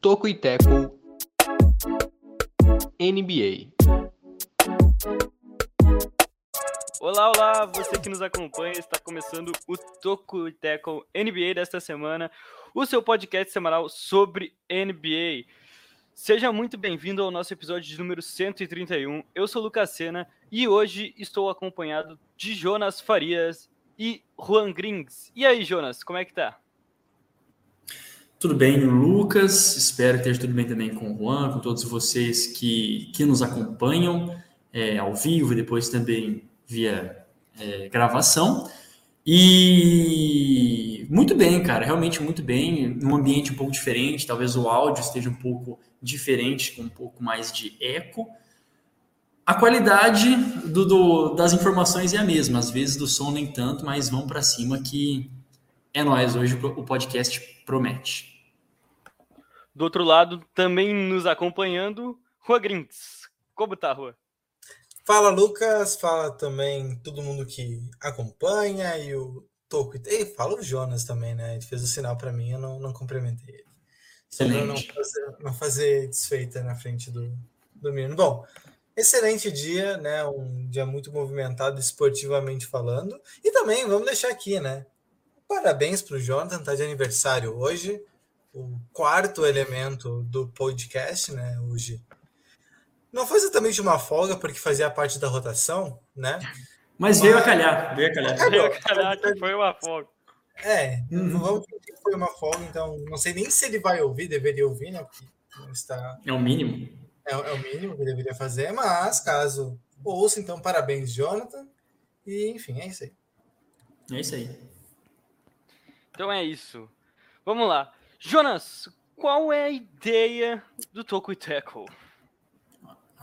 Toco e Teco NBA. Olá, olá, você que nos acompanha, está começando o Toco e Teco NBA desta semana, o seu podcast semanal sobre NBA. Seja muito bem-vindo ao nosso episódio de número 131. Eu sou Lucas Sena e hoje estou acompanhado de Jonas Farias e Juan Grings. E aí, Jonas, como é que tá? Tudo bem, Lucas? Espero que esteja tudo bem também com o Juan, com todos vocês que, que nos acompanham é, ao vivo e depois também via é, gravação. E muito bem, cara, realmente muito bem. Num ambiente um pouco diferente, talvez o áudio esteja um pouco diferente, com um pouco mais de eco. A qualidade do, do, das informações é a mesma, às vezes do som nem tanto, mas vamos para cima que é nós hoje o podcast promete. Do outro lado, também nos acompanhando, Rua Grinks. Como tá, Rua? Fala, Lucas. Fala também todo mundo que acompanha e o Toco. E fala o Jonas também, né? Ele fez o sinal para mim, eu não, não cumprimentei ele. Para não fazer, não fazer desfeita na frente do, do menino. Bom, excelente dia, né? Um dia muito movimentado esportivamente falando. E também, vamos deixar aqui, né? Parabéns para o Jonathan, tá de aniversário hoje o quarto elemento do podcast, né? Hoje. Não foi exatamente uma folga, porque fazia parte da rotação, né? Mas, Mas... veio a calhar, veio a calhar. Acabou. Veio a calhar que foi uma folga. É, uhum. vamos dizer que foi uma folga, então não sei nem se ele vai ouvir, deveria ouvir, né? Porque não está... É o mínimo. É, é o mínimo que deveria fazer, mas caso ouça, então parabéns, Jonathan. E enfim, é isso aí. É isso aí. Então é isso. Vamos lá. Jonas, qual é a ideia do Toco e Tackle?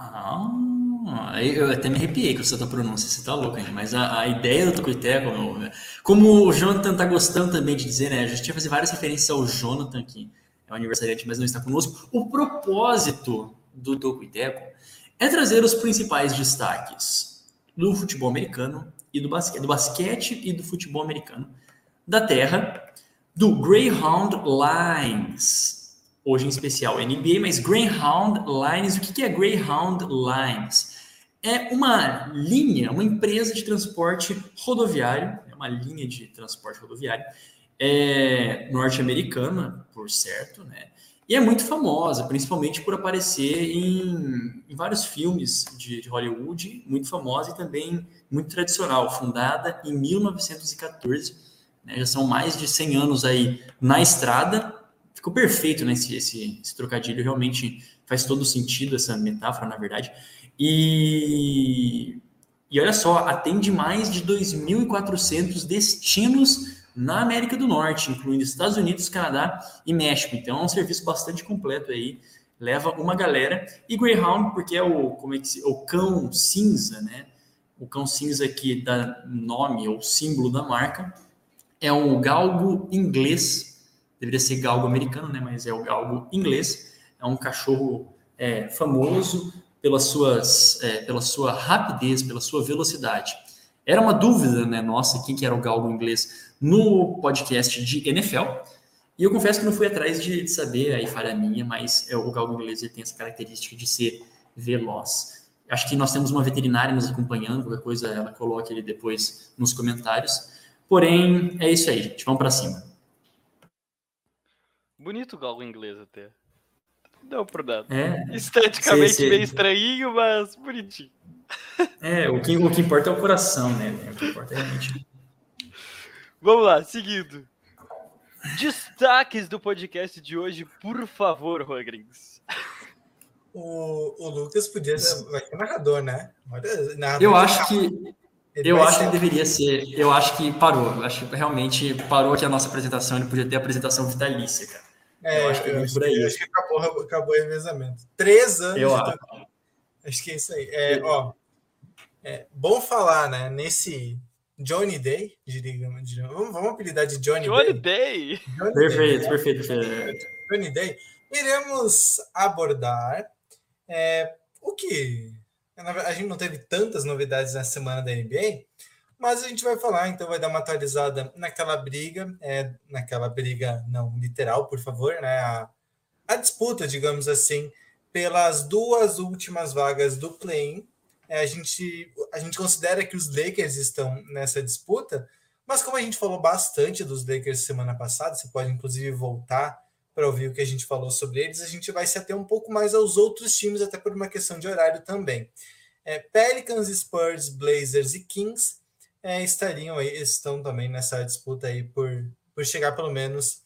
Ah, eu até me arrepiei com essa tua pronúncia, você tá louco, hein? Mas a, a ideia do Tackle, meu, como o Jonathan tá gostando também de dizer, né? A gente tinha fazer várias referências ao Jonathan, que é o aniversariante, mas não está conosco. O propósito do Tackle é trazer os principais destaques do futebol americano e do basquete, do basquete e do futebol americano da Terra do Greyhound Lines, hoje em especial NBA, mas Greyhound Lines, o que é Greyhound Lines? É uma linha, uma empresa de transporte rodoviário, é uma linha de transporte rodoviário é, norte-americana, por certo, né? E é muito famosa, principalmente por aparecer em, em vários filmes de, de, Hollywood, muito famosa e também muito tradicional, fundada em 1914 né? Já são mais de 100 anos aí na estrada. Ficou perfeito, né? Esse, esse, esse trocadilho realmente faz todo sentido, essa metáfora, na verdade. E, e olha só, atende mais de 2.400 destinos na América do Norte, incluindo Estados Unidos, Canadá e México. Então é um serviço bastante completo aí, leva uma galera. E Greyhound, porque é o, como é que se, o cão cinza, né? O cão cinza que dá nome ou símbolo da marca é um galgo inglês, deveria ser galgo americano, né? Mas é o galgo inglês. É um cachorro é, famoso pelas suas, é, pela sua rapidez, pela sua velocidade. Era uma dúvida, né, nossa, quem que era o galgo inglês no podcast de NFL. E eu confesso que não fui atrás de, de saber, aí falha minha, mas é, o galgo inglês ele tem essa característica de ser veloz. Acho que nós temos uma veterinária nos acompanhando, qualquer coisa ela coloque ele depois nos comentários. Porém, é isso aí, gente. Vamos para cima. Bonito o galo inglês até. Deu pro dado. É, Esteticamente sei, sei. meio estranho, mas bonitinho. É, o que, o que importa é o coração, né? O que importa é realmente. Vamos lá, seguindo. Destaques do podcast de hoje, por favor, Rodrigues. O, o Lucas podia ser, vai ser narrador, né? Narrador eu acho que ele eu acho ser. que deveria ser. Eu acho que parou. acho que realmente parou aqui a nossa apresentação. Ele podia ter a apresentação vitalícia, cara. É, eu acho que, eu acho, por aí. acho que acabou, acabou o revezamento. Três anos. Eu acho. acho que é isso aí. É, ó, é bom falar, né? Nesse, Johnny Day, digamos, digamos. Vamos, vamos apelidar de Johnny, Johnny Day. Day. Johnny Perfeito, Day, perfeito, perfeito. Johnny Day. Iremos abordar é, o que na a gente não teve tantas novidades nessa semana da NBA, mas a gente vai falar, então vai dar uma atualizada naquela briga, é, naquela briga não literal, por favor, né? A, a disputa, digamos assim, pelas duas últimas vagas do play-in. É, a, gente, a gente considera que os Lakers estão nessa disputa, mas como a gente falou bastante dos Lakers semana passada, você pode inclusive voltar para ouvir o que a gente falou sobre eles, a gente vai se ater um pouco mais aos outros times, até por uma questão de horário também. É, Pelicans, Spurs, Blazers e Kings é, estariam aí, estão também nessa disputa aí por, por chegar pelo menos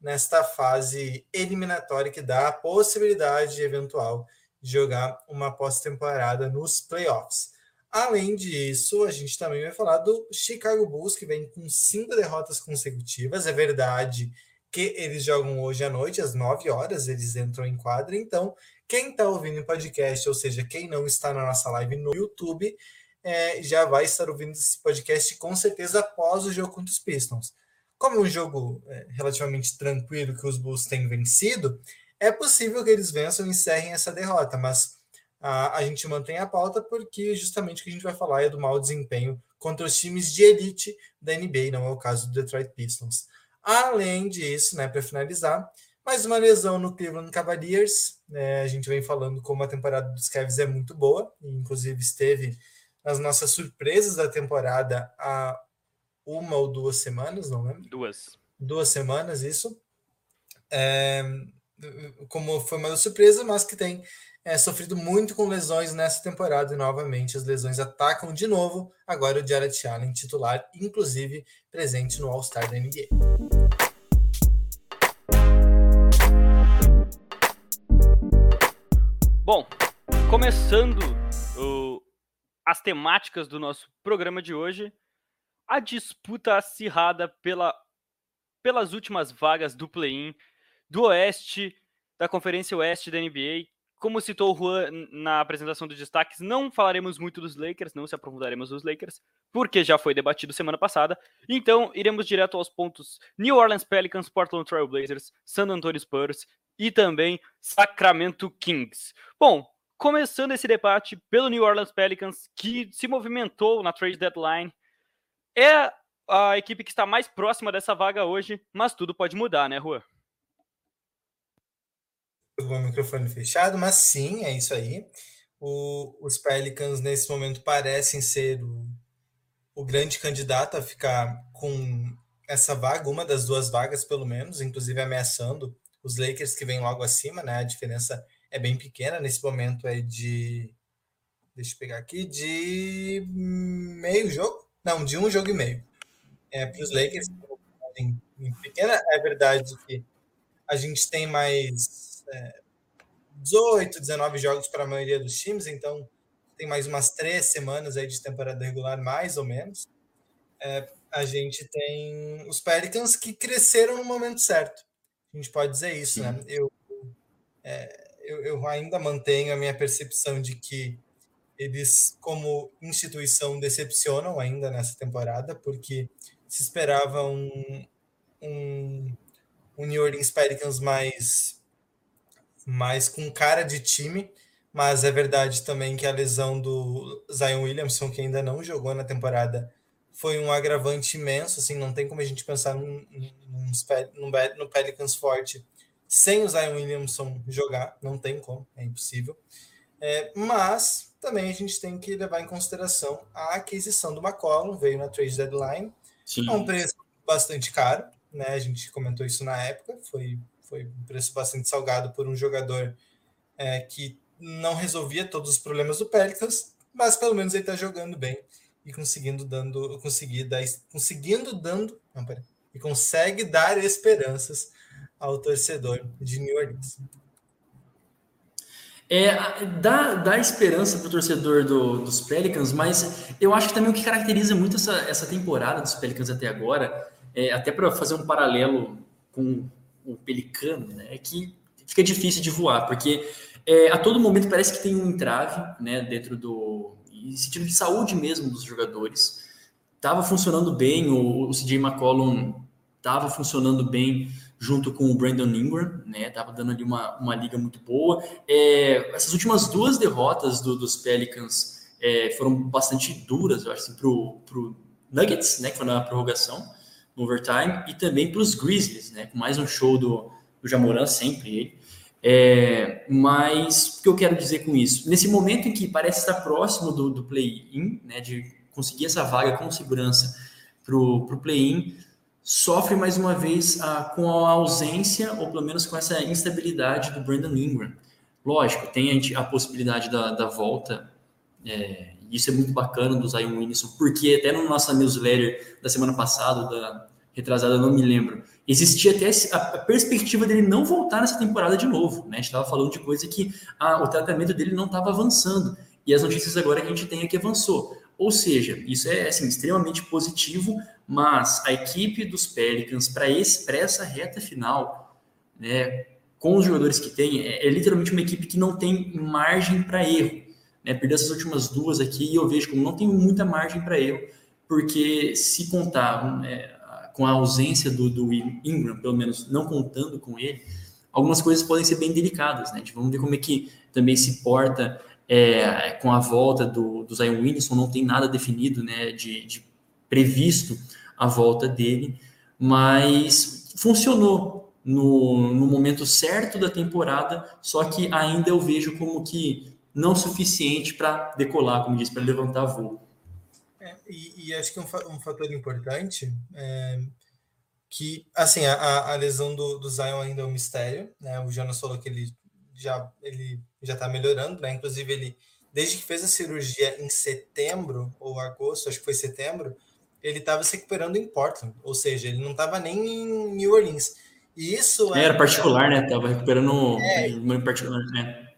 nesta fase eliminatória que dá a possibilidade eventual de jogar uma pós-temporada nos playoffs. Além disso, a gente também vai falar do Chicago Bulls, que vem com cinco derrotas consecutivas. É verdade que eles jogam hoje à noite, às 9 horas, eles entram em quadra. Então, quem está ouvindo em podcast, ou seja, quem não está na nossa live no YouTube, é, já vai estar ouvindo esse podcast com certeza após o jogo contra os Pistons. Como é um jogo é, relativamente tranquilo que os Bulls têm vencido, é possível que eles vençam e encerrem essa derrota, mas a, a gente mantém a pauta porque justamente o que a gente vai falar é do mau desempenho contra os times de elite da NBA, não é o caso do Detroit Pistons. Além disso, né, para finalizar, mais uma lesão no Cleveland Cavaliers. Né, a gente vem falando como a temporada dos Cavs é muito boa, inclusive esteve nas nossas surpresas da temporada há uma ou duas semanas, não lembro? Duas. Duas semanas, isso. É, como foi uma surpresa, mas que tem é, sofrido muito com lesões nessa temporada e novamente as lesões atacam de novo. Agora o Jared Allen, titular, inclusive presente no All-Star da NBA. Bom, começando o, as temáticas do nosso programa de hoje, a disputa acirrada pela, pelas últimas vagas do play-in do Oeste, da Conferência Oeste da NBA, como citou o Juan na apresentação dos destaques, não falaremos muito dos Lakers, não se aprofundaremos nos Lakers, porque já foi debatido semana passada. Então, iremos direto aos pontos New Orleans Pelicans, Portland Trail Blazers, San Antonio Spurs e também Sacramento Kings. Bom, começando esse debate pelo New Orleans Pelicans, que se movimentou na trade deadline, é a equipe que está mais próxima dessa vaga hoje, mas tudo pode mudar, né, Juan? o microfone fechado, mas sim, é isso aí. O, os Pelicans, nesse momento, parecem ser o, o grande candidato a ficar com essa vaga, uma das duas vagas, pelo menos, inclusive ameaçando os Lakers que vêm logo acima, né? A diferença é bem pequena. Nesse momento é de. Deixa eu pegar aqui, de meio jogo? Não, de um jogo e meio. É, para os Lakers, em, em pequena, é verdade que a gente tem mais é, 18, 19 jogos para a maioria dos times, então tem mais umas três semanas aí de temporada regular, mais ou menos. É, a gente tem os Pelicans que cresceram no momento certo. A gente pode dizer isso, né? Eu, é, eu, eu, ainda mantenho a minha percepção de que eles, como instituição, decepcionam ainda nessa temporada, porque se esperava um, um, um New Orleans Pelicans mais mais com cara de time, mas é verdade também que a lesão do Zion Williamson, que ainda não jogou na temporada, foi um agravante imenso, assim, não tem como a gente pensar num, num, num, no Pelicans forte sem o Zion Williamson jogar, não tem como, é impossível. É, mas também a gente tem que levar em consideração a aquisição do McCollum, veio na trade deadline, Sim. a um preço bastante caro, né? A gente comentou isso na época, foi foi um preço bastante salgado por um jogador é, que não resolvia todos os problemas do Pelicans, mas pelo menos ele está jogando bem e conseguindo dando, conseguir dar, conseguindo dando, não, pera, e consegue dar esperanças ao torcedor de New Orleans. É, dá, dá esperança para o torcedor do, dos Pelicans, mas eu acho que também o que caracteriza muito essa, essa temporada dos Pelicans até agora, é, até para fazer um paralelo com o pelicano, né, é que fica difícil de voar, porque é, a todo momento parece que tem um entrave né, dentro do. em sentido de saúde mesmo dos jogadores. estava funcionando bem, o, o CJ McCollum estava funcionando bem junto com o Brandon Ingram, né? Tava dando ali uma, uma liga muito boa. É, essas últimas duas derrotas do, dos Pelicans é, foram bastante duras, eu acho, assim, pro, pro Nuggets, né? Que foi na prorrogação, no overtime, e também para os Grizzlies, né? Com mais um show do, do Jamoran, sempre ele. É, mas o que eu quero dizer com isso? Nesse momento em que parece estar próximo do, do play-in, né? De conseguir essa vaga com segurança para o play-in, sofre mais uma vez a, com a ausência, ou pelo menos com essa instabilidade do Brandon Ingram. Lógico, tem a, possibilidade da, da volta, é, isso é muito bacana do Zion Williamson, porque até no nossa newsletter da semana passada, da retrasada, não me lembro, existia até a perspectiva dele não voltar nessa temporada de novo. Né? A gente estava falando de coisa que o tratamento dele não estava avançando. E as notícias agora que a gente tem é que avançou. Ou seja, isso é assim, extremamente positivo, mas a equipe dos Pelicans, para essa reta final, né, com os jogadores que tem, é, é literalmente uma equipe que não tem margem para erro. Né? Perdeu essas últimas duas aqui e eu vejo como não tem muita margem para erro, porque se contar é, com a ausência do, do, Ingram, pelo menos não contando com ele, algumas coisas podem ser bem delicadas. Né? Vamos ver como é que também se porta é, com a volta do, do Zion Williamson, não tem nada definido né, de, de previsto a volta dele, mas funcionou no, no momento certo da temporada, só que ainda eu vejo como que não suficiente para decolar, como disse, para levantar voo. É, e, e, acho que um, um fator importante é que, assim, a, a lesão do, do Zion ainda é um mistério, né? O Jonas falou que ele já ele já está melhorando, né? Inclusive ele desde que fez a cirurgia em setembro ou agosto, acho que foi setembro, ele estava se recuperando em Portland, ou seja, ele não estava nem em New Orleans. E isso é, era particular, né? Tava recuperando é, em particular, né?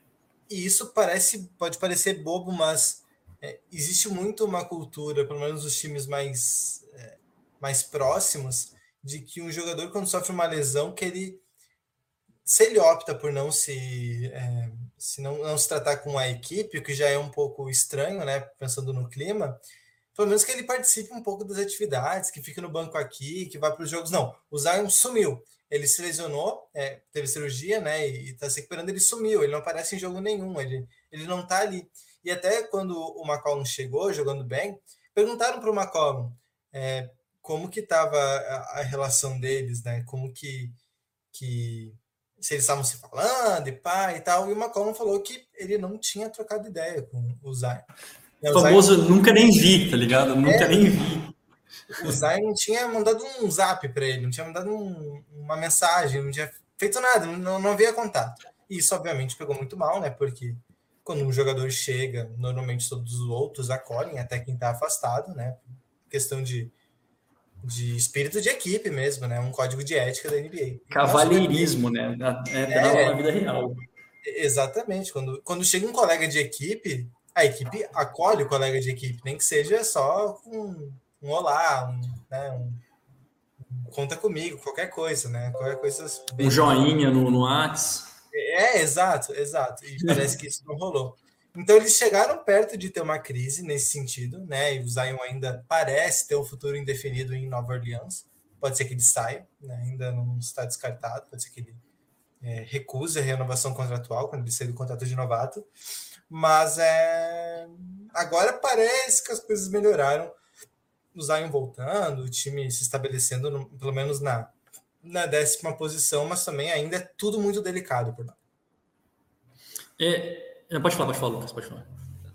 E isso parece, pode parecer bobo, mas é, existe muito uma cultura, pelo menos os times mais é, mais próximos, de que um jogador quando sofre uma lesão que ele se ele opta por não se é, se não, não se tratar com a equipe, o que já é um pouco estranho, né? Pensando no clima, pelo menos que ele participe um pouco das atividades, que fique no banco aqui, que vá para os jogos. Não, o Zion sumiu. Ele se lesionou, é, teve cirurgia, né? E está se recuperando, ele sumiu, ele não aparece em jogo nenhum, ele, ele não está ali. E até quando o McCollum chegou, jogando bem, perguntaram para o McCollum é, como que estava a, a, relação deles, né? Como que, que se eles estavam se falando e pá e tal. E o McCollum falou que ele não tinha trocado ideia com o Zion. O famoso Zion... nunca nem vi, tá ligado? Nunca é, nem vi. O Zion não tinha mandado um zap para ele, não tinha mandado um, uma mensagem, não tinha feito nada, não, não havia contato. E isso, obviamente, pegou muito mal, né? Porque quando um jogador chega, normalmente todos os outros acolhem, até quem está afastado, né? Questão de, de espírito de equipe mesmo, né? Um código de ética da NBA. Cavalheirismo, né? É, é, na vida real. Exatamente. Quando, quando chega um colega de equipe, a equipe acolhe o colega de equipe, nem que seja só um, um olá, um, né, um, conta comigo, qualquer coisa, né? Qualquer coisa. Um joinha no, no Whats. É, exato, exato. E parece que isso não rolou. Então eles chegaram perto de ter uma crise nesse sentido, né? E o Zion ainda parece ter um futuro indefinido em Nova Orleans. Pode ser que ele saia, né? ainda não está descartado. Pode ser que ele é, recuse a renovação contratual quando ele sair do contrato de novato. Mas é... agora parece que as coisas melhoraram. O Zion voltando, o time se estabelecendo, no, pelo menos na, na décima posição, mas também ainda é tudo muito delicado por lá. É, pode falar, pode falar, Lucas, pode falar.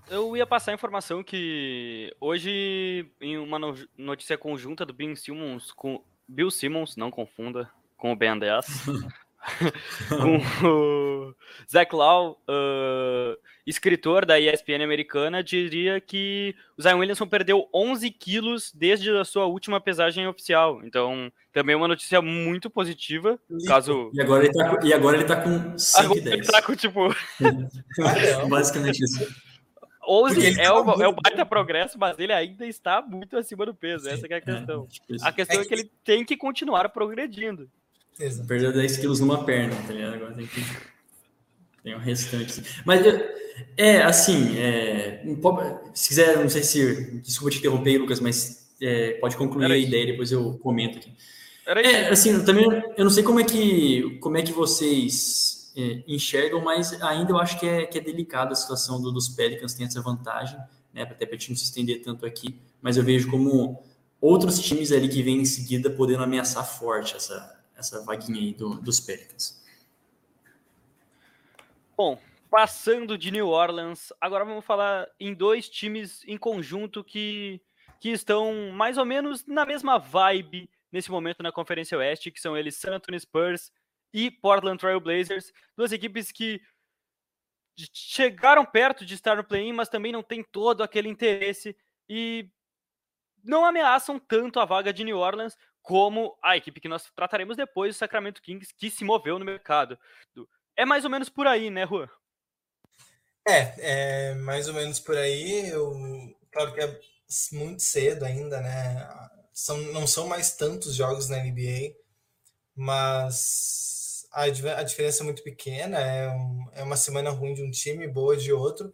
Eu ia passar a informação que hoje, em uma notícia conjunta do Bill Simmons com Bill Simmons, não confunda com o Ben 10, com o Zach Lau, uh, escritor da ESPN americana, diria que o Zion Williamson perdeu 11 quilos desde a sua última pesagem oficial. Então, também é uma notícia muito positiva. Caso... E, agora ele tá, e agora ele tá com 110. Ele tá com, tipo... Basicamente isso. 11 é o, é o baita progresso, mas ele ainda está muito acima do peso. Essa é a questão. É, a questão é, que... é que ele tem que continuar progredindo. Exato. Perdeu 10 quilos numa perna, tá ligado? Agora tem que. Tem o um restante. Mas, é, assim, é, se quiser, não sei se. Desculpa te interromper, Lucas, mas é, pode concluir Era a isso. ideia, depois eu comento aqui. Era isso. É, assim, eu também eu não sei como é que, como é que vocês é, enxergam, mas ainda eu acho que é, que é delicada a situação do- dos Pelicans, tem essa vantagem, né, até para a gente não se estender tanto aqui, mas eu vejo como outros times ali que vêm em seguida podendo ameaçar forte essa, essa vaguinha aí do- dos Pelicans. Bom, passando de New Orleans, agora vamos falar em dois times em conjunto que, que estão mais ou menos na mesma vibe nesse momento na Conferência Oeste, que são eles San Antonio Spurs e Portland Trail Blazers, duas equipes que chegaram perto de estar no play-in, mas também não tem todo aquele interesse e não ameaçam tanto a vaga de New Orleans como a equipe que nós trataremos depois, o Sacramento Kings, que se moveu no mercado. É mais ou menos por aí, né, Juan? É, é mais ou menos por aí. Eu, claro que é muito cedo ainda, né? São, não são mais tantos jogos na NBA, mas a, a diferença é muito pequena. É, um, é uma semana ruim de um time, boa de outro,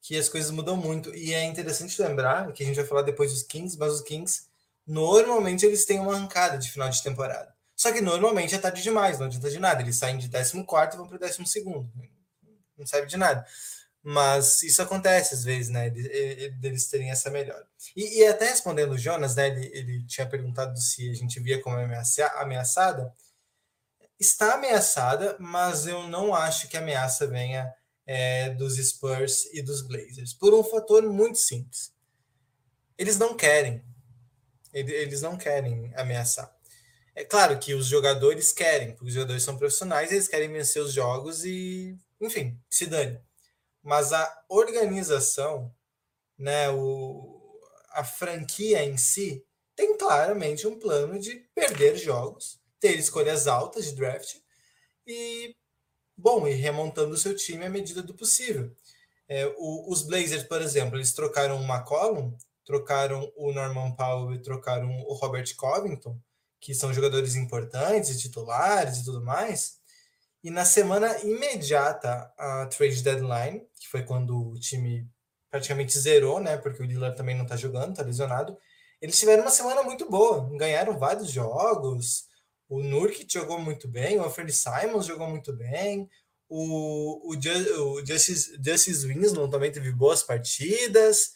que as coisas mudam muito. E é interessante lembrar que a gente vai falar depois dos Kings, mas os Kings normalmente eles têm uma arrancada de final de temporada. Só que normalmente é tarde demais, não adianta de nada. Eles saem de 14 e vão para o 12. Não serve de nada. Mas isso acontece às vezes, né? Eles terem essa melhora. E, e até respondendo o Jonas, né? Ele, ele, tinha perguntado se a gente via como ameaçada. Está ameaçada, mas eu não acho que a ameaça venha é, dos Spurs e dos Blazers. Por um fator muito simples. Eles não querem. Eles não querem ameaçar. É claro que os jogadores querem, porque os jogadores são profissionais, eles querem vencer os jogos e, enfim, se dane. Mas a organização, né, o, a franquia em si, tem claramente um plano de perder jogos, ter escolhas altas de draft e, bom, ir remontando o seu time à medida do possível. É, o, os Blazers, por exemplo, eles trocaram o McCollum, trocaram o Norman Powell e trocaram o Robert Covington, que são jogadores importantes, titulares e tudo mais. E na semana imediata à trade deadline, que foi quando o time praticamente zerou, né? Porque o Lillard também não tá jogando, tá lesionado. Eles tiveram uma semana muito boa, ganharam vários jogos. O Nurkic jogou muito bem, o Anthony Simons jogou muito bem, o, o, Just, o Justice, Justice Winslow também teve boas partidas.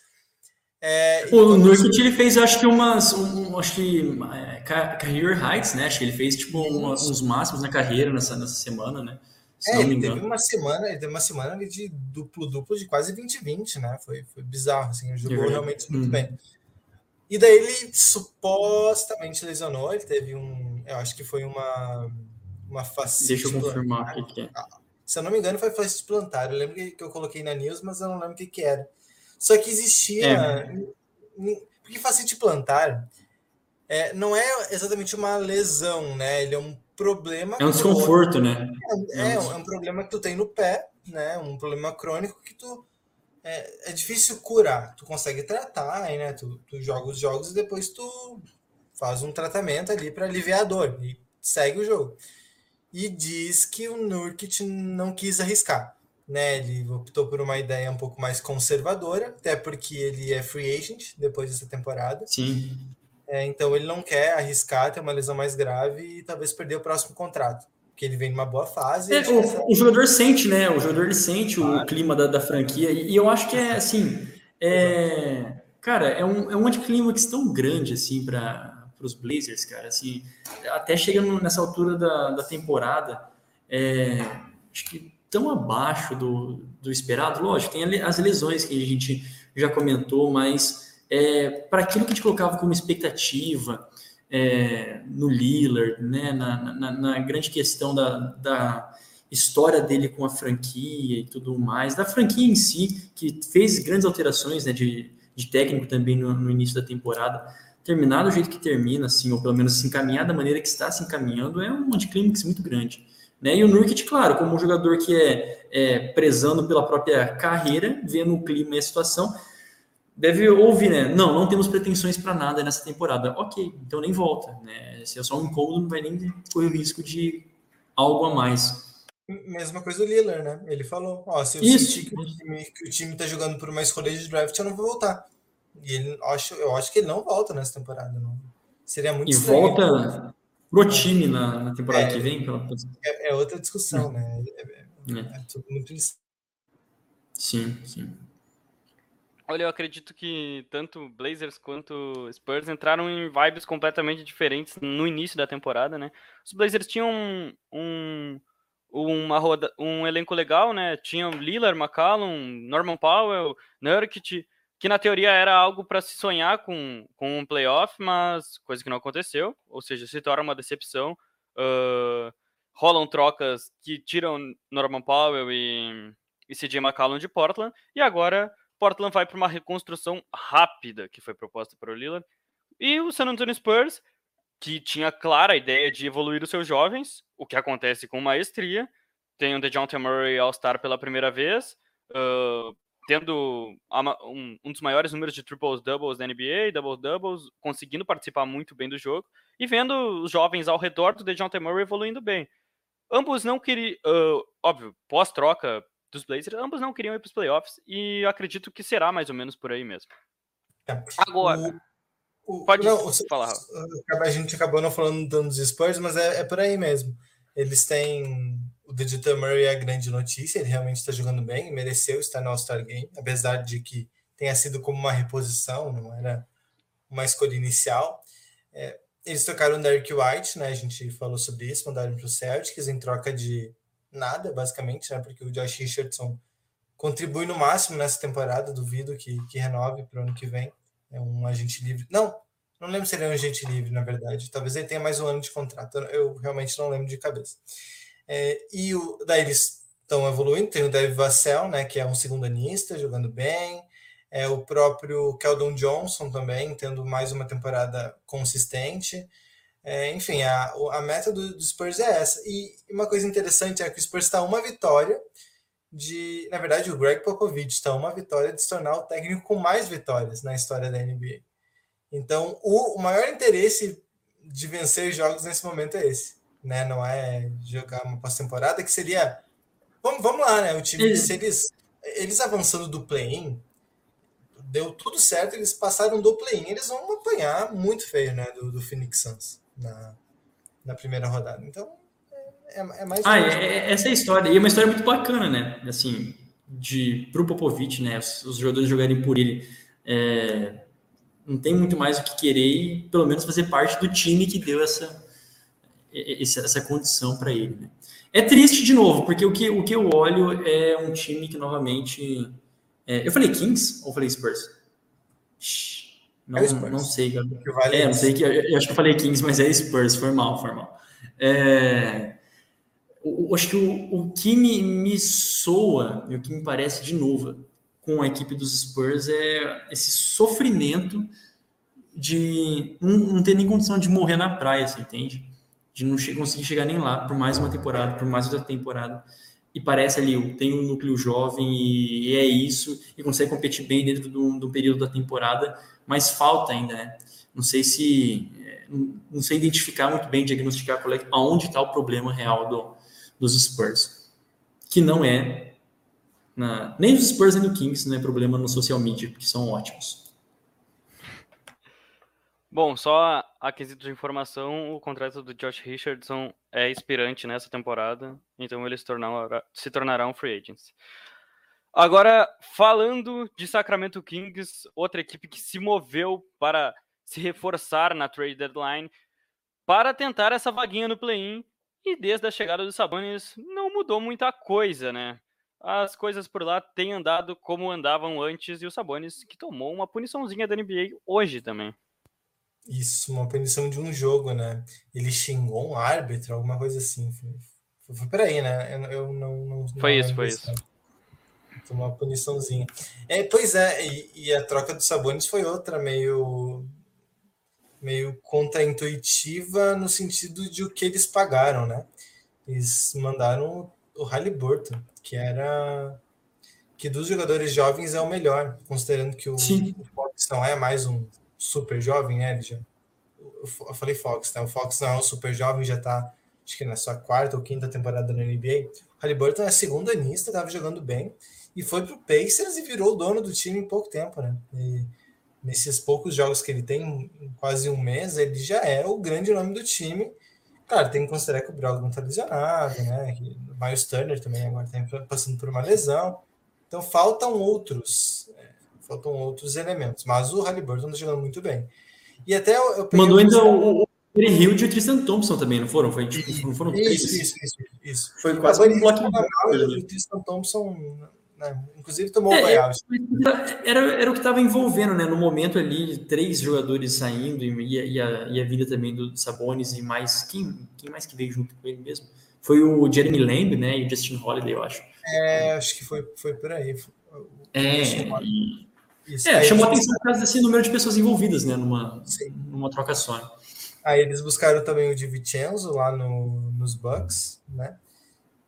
É, o Nurkic ele fez, acho que umas, um, acho que é, career heights, né? Acho que ele fez tipo uma, uns máximos na carreira nessa, nessa semana, né? Se é, ele teve uma semana, ele teve uma semana ali de duplo duplo de quase 20-20, né? Foi, foi bizarro, assim, ele jogou realmente muito Uhum. hum. bem. E daí ele supostamente lesionou, ele teve um, eu acho que foi uma uma facite Deixa eu confirmar o que, que é. Se eu não me engano, foi facite plantar. Eu lembro que eu coloquei na news, mas eu não lembro o que, que era. Só que existia. É. Porque facite plantar é, não é exatamente uma lesão, né? Ele é um problema. É um desconforto, crônico. né? É, é, um, é, um, problema que tu tem no pé, né? Um problema crônico que tu. É, é difícil curar. Tu consegue tratar, aí, né? Tu, tu joga os jogos e depois tu faz um tratamento ali para aliviar a dor e segue o jogo. E diz que o Nurkic não quis arriscar né? Ele optou por uma ideia um pouco mais conservadora, até porque ele é free agent depois dessa temporada. Sim. É, então ele não quer arriscar ter uma lesão mais grave e talvez perder o próximo contrato, porque ele vem numa boa fase. É, o, essa... o, jogador sente, né? O jogador ele sente claro. o clima da, da franquia e, e, eu acho que é assim, é, cara, é um, é um anticlímax tão grande assim para os Blazers, cara, assim, até chegando nessa altura da, da temporada, é, acho que tão abaixo do, do esperado. Lógico, tem as lesões que a gente já comentou, mas é, para aquilo que a gente colocava como expectativa é, no Lillard, né, na, na, na, grande questão da, da história dele com a franquia e tudo mais, da franquia em si, que fez grandes alterações né, de, de técnico também no, no início da temporada, terminar do jeito que termina, assim, ou pelo menos se encaminhar da maneira que está se encaminhando, é um anticlímax muito grande. Né? E o Nurkic, claro, como um jogador que é, é, prezando pela própria carreira, vendo o clima e a situação, deve ouvir, né? Não, não temos pretensões para nada nessa temporada. Ok, então nem volta. Né? Se é só um incômodo, não vai nem correr o risco de algo a mais. Mesma coisa do Lillard, né? Ele falou: Ó, se eu Isso. sentir que o, time, que o time tá jogando por uma escolha de draft, eu não vou voltar. E ele, acho, eu acho que ele não volta nessa temporada. Não. Seria muito E estranho. volta pro time na, na temporada É. que vem? pela- É, é outra discussão, né? É, é- É. é tudo muito Sim, sim. Olha, eu acredito que tanto Blazers quanto Spurs entraram em vibes completamente diferentes no início da temporada, né? Os Blazers tinham um, um, uma roda, um elenco legal, né? Tinham Lillard, McCallum, Norman Powell, Nurkic, que na teoria era algo para se sonhar com, com um playoff, mas coisa que não aconteceu, ou seja, se torna uma decepção. Ah, rolam trocas que tiram Norman Powell e, e CJ McCallum de Portland, e agora Portland vai para uma reconstrução rápida que foi proposta para o Lillard. E o San Antonio Spurs, que tinha clara ideia de evoluir os seus jovens, o que acontece com maestria. Tem o DeJounte Murray All-Star pela primeira vez, uh, tendo um, um, dos maiores números de triples-doubles da NBA, double-doubles, conseguindo participar muito bem do jogo, e vendo os jovens ao redor do DeJounte Murray evoluindo bem. Ambos não queriam, uh, óbvio, pós-troca dos Blazers, ambos não queriam ir para os playoffs e eu acredito que será mais ou menos por aí mesmo. É. Agora, o, o, pode não, falar. A gente acabou não falando dos Spurs, mas é, é por aí mesmo. Eles têm o Digital Murray é a grande notícia, ele realmente está jogando bem, mereceu estar no All-Star Game, apesar de que tenha sido como uma reposição, não era uma escolha inicial. É, eles trocaram o Derek White, né? A gente falou sobre isso, mandaram para o Celtics em troca de nada, basicamente, né? Porque o Josh Richardson contribui no máximo nessa temporada, duvido que, que renove para o ano que vem. É um agente livre. Não, não lembro se ele é um agente livre, na verdade. Talvez ele tenha mais um ano de contrato. Eu realmente não lembro de cabeça. É, e o, daí eles estão evoluindo. Tem o Dave Vassell, né, que é um segundo anista, jogando bem. É, o próprio Keldon Johnson também, tendo mais uma temporada consistente. É, enfim, a, a meta do, do, Spurs é essa. E uma coisa interessante é que o Spurs está uma vitória de. Na verdade, o Greg Popovich está uma vitória de se tornar o técnico com mais vitórias na história da NBA. Então, o, o maior interesse de vencer jogos nesse momento é esse. Né? Não é jogar uma pós-temporada, que seria. Vamos, vamos lá, né? O time, se eles, eles avançando do play-in, deu tudo certo, eles passaram do play-in, eles vão apanhar muito feio, né? Do, do Phoenix Suns na, na primeira rodada. Então, é, é mais. Ah, é, essa é a história. E é uma história muito bacana, né? Assim, de pro Popovich, né? Os, os jogadores jogarem por ele. É, não tem muito mais o que querer e pelo menos fazer parte do time que deu essa, essa condição para ele. Né? É triste de novo, porque o que, o que eu olho é um time que novamente. É, eu falei Kings ou falei Spurs? Não, é Spurs. não sei. Vale é, não sei que. Eu acho que eu falei Kings, mas é Spurs, foi mal, foi mal. É, eu, acho que o, o que me, me soa e o que me parece de novo com a equipe dos Spurs é esse sofrimento de não, não ter nem condição de morrer na praia, você entende? De não conseguir chegar nem lá por mais uma temporada, por mais outra temporada. E parece ali, tem um núcleo jovem e, é isso, e consegue competir bem dentro do, do período da temporada, mas falta ainda, né? Não sei se. Não, não sei identificar muito bem, diagnosticar é, aonde está o problema real do, dos Spurs. Que não é na, nem dos Spurs nem do Kings, não é problema no social media, porque são ótimos. Bom, só a quesito de informação, o contrato do Josh Richardson é expirante nessa temporada, então ele se, tornar, se tornará um free agent. Agora, falando de Sacramento Kings, outra equipe que se moveu para se reforçar na trade deadline para tentar essa vaguinha no play-in, e desde a chegada dos Sabonis não mudou muita coisa, né? as coisas por lá têm andado como andavam antes e o Sabonis que tomou uma puniçãozinha da NBA hoje também. Isso, uma punição de um jogo, né? Ele xingou um árbitro, alguma coisa assim. Foi, foi por aí, né? Eu, eu não, não, Foi não isso, foi isso. Tomou uma puniçãozinha. É, pois é, e, e, a troca dos Sabonis foi outra, meio meio contra-intuitiva no sentido de o que eles pagaram, né? Eles mandaram o Halliburton, que era que dos jogadores jovens é o melhor, considerando que o, o Fox não é mais um super jovem, né? Ele já, eu falei Fox, né? O Fox não é um super jovem, já tá acho que na sua quarta ou quinta temporada na NBA. Halliburton é segundo anista, estava jogando bem e foi pro Pacers e virou o dono do time em pouco tempo, né? E nesses poucos jogos que ele tem, quase um mês, ele já é o grande nome do time. Claro, tem que considerar que o Brogdon está lesionado, né? o Miles Turner também agora está passando por uma lesão. Então faltam outros, é, faltam outros elementos. Mas o Halliburton está jogando muito bem. E até eu, eu mandou ainda o, o Hill e o Tristan Thompson também, não foram? Foi tipo, não foram três. Isso, isso, isso, isso. Foi quase um bloco. O Tristan Thompson né? Inclusive tomou é, o Era, era o que estava envolvendo, né? No momento ali, três jogadores saindo e, e, a, e a vida também do Sabonis e mais. Quem, quem mais que veio junto com ele mesmo? Foi o Jeremy Lamb, né? E o Justin Holiday, eu acho. É, acho que foi, foi por aí. É, e, Isso. é chamou a atenção por causa desse número de pessoas envolvidas, né? Numa, numa troca só. Aí eles buscaram também o Di Vincenzo lá no, nos Bucks, né?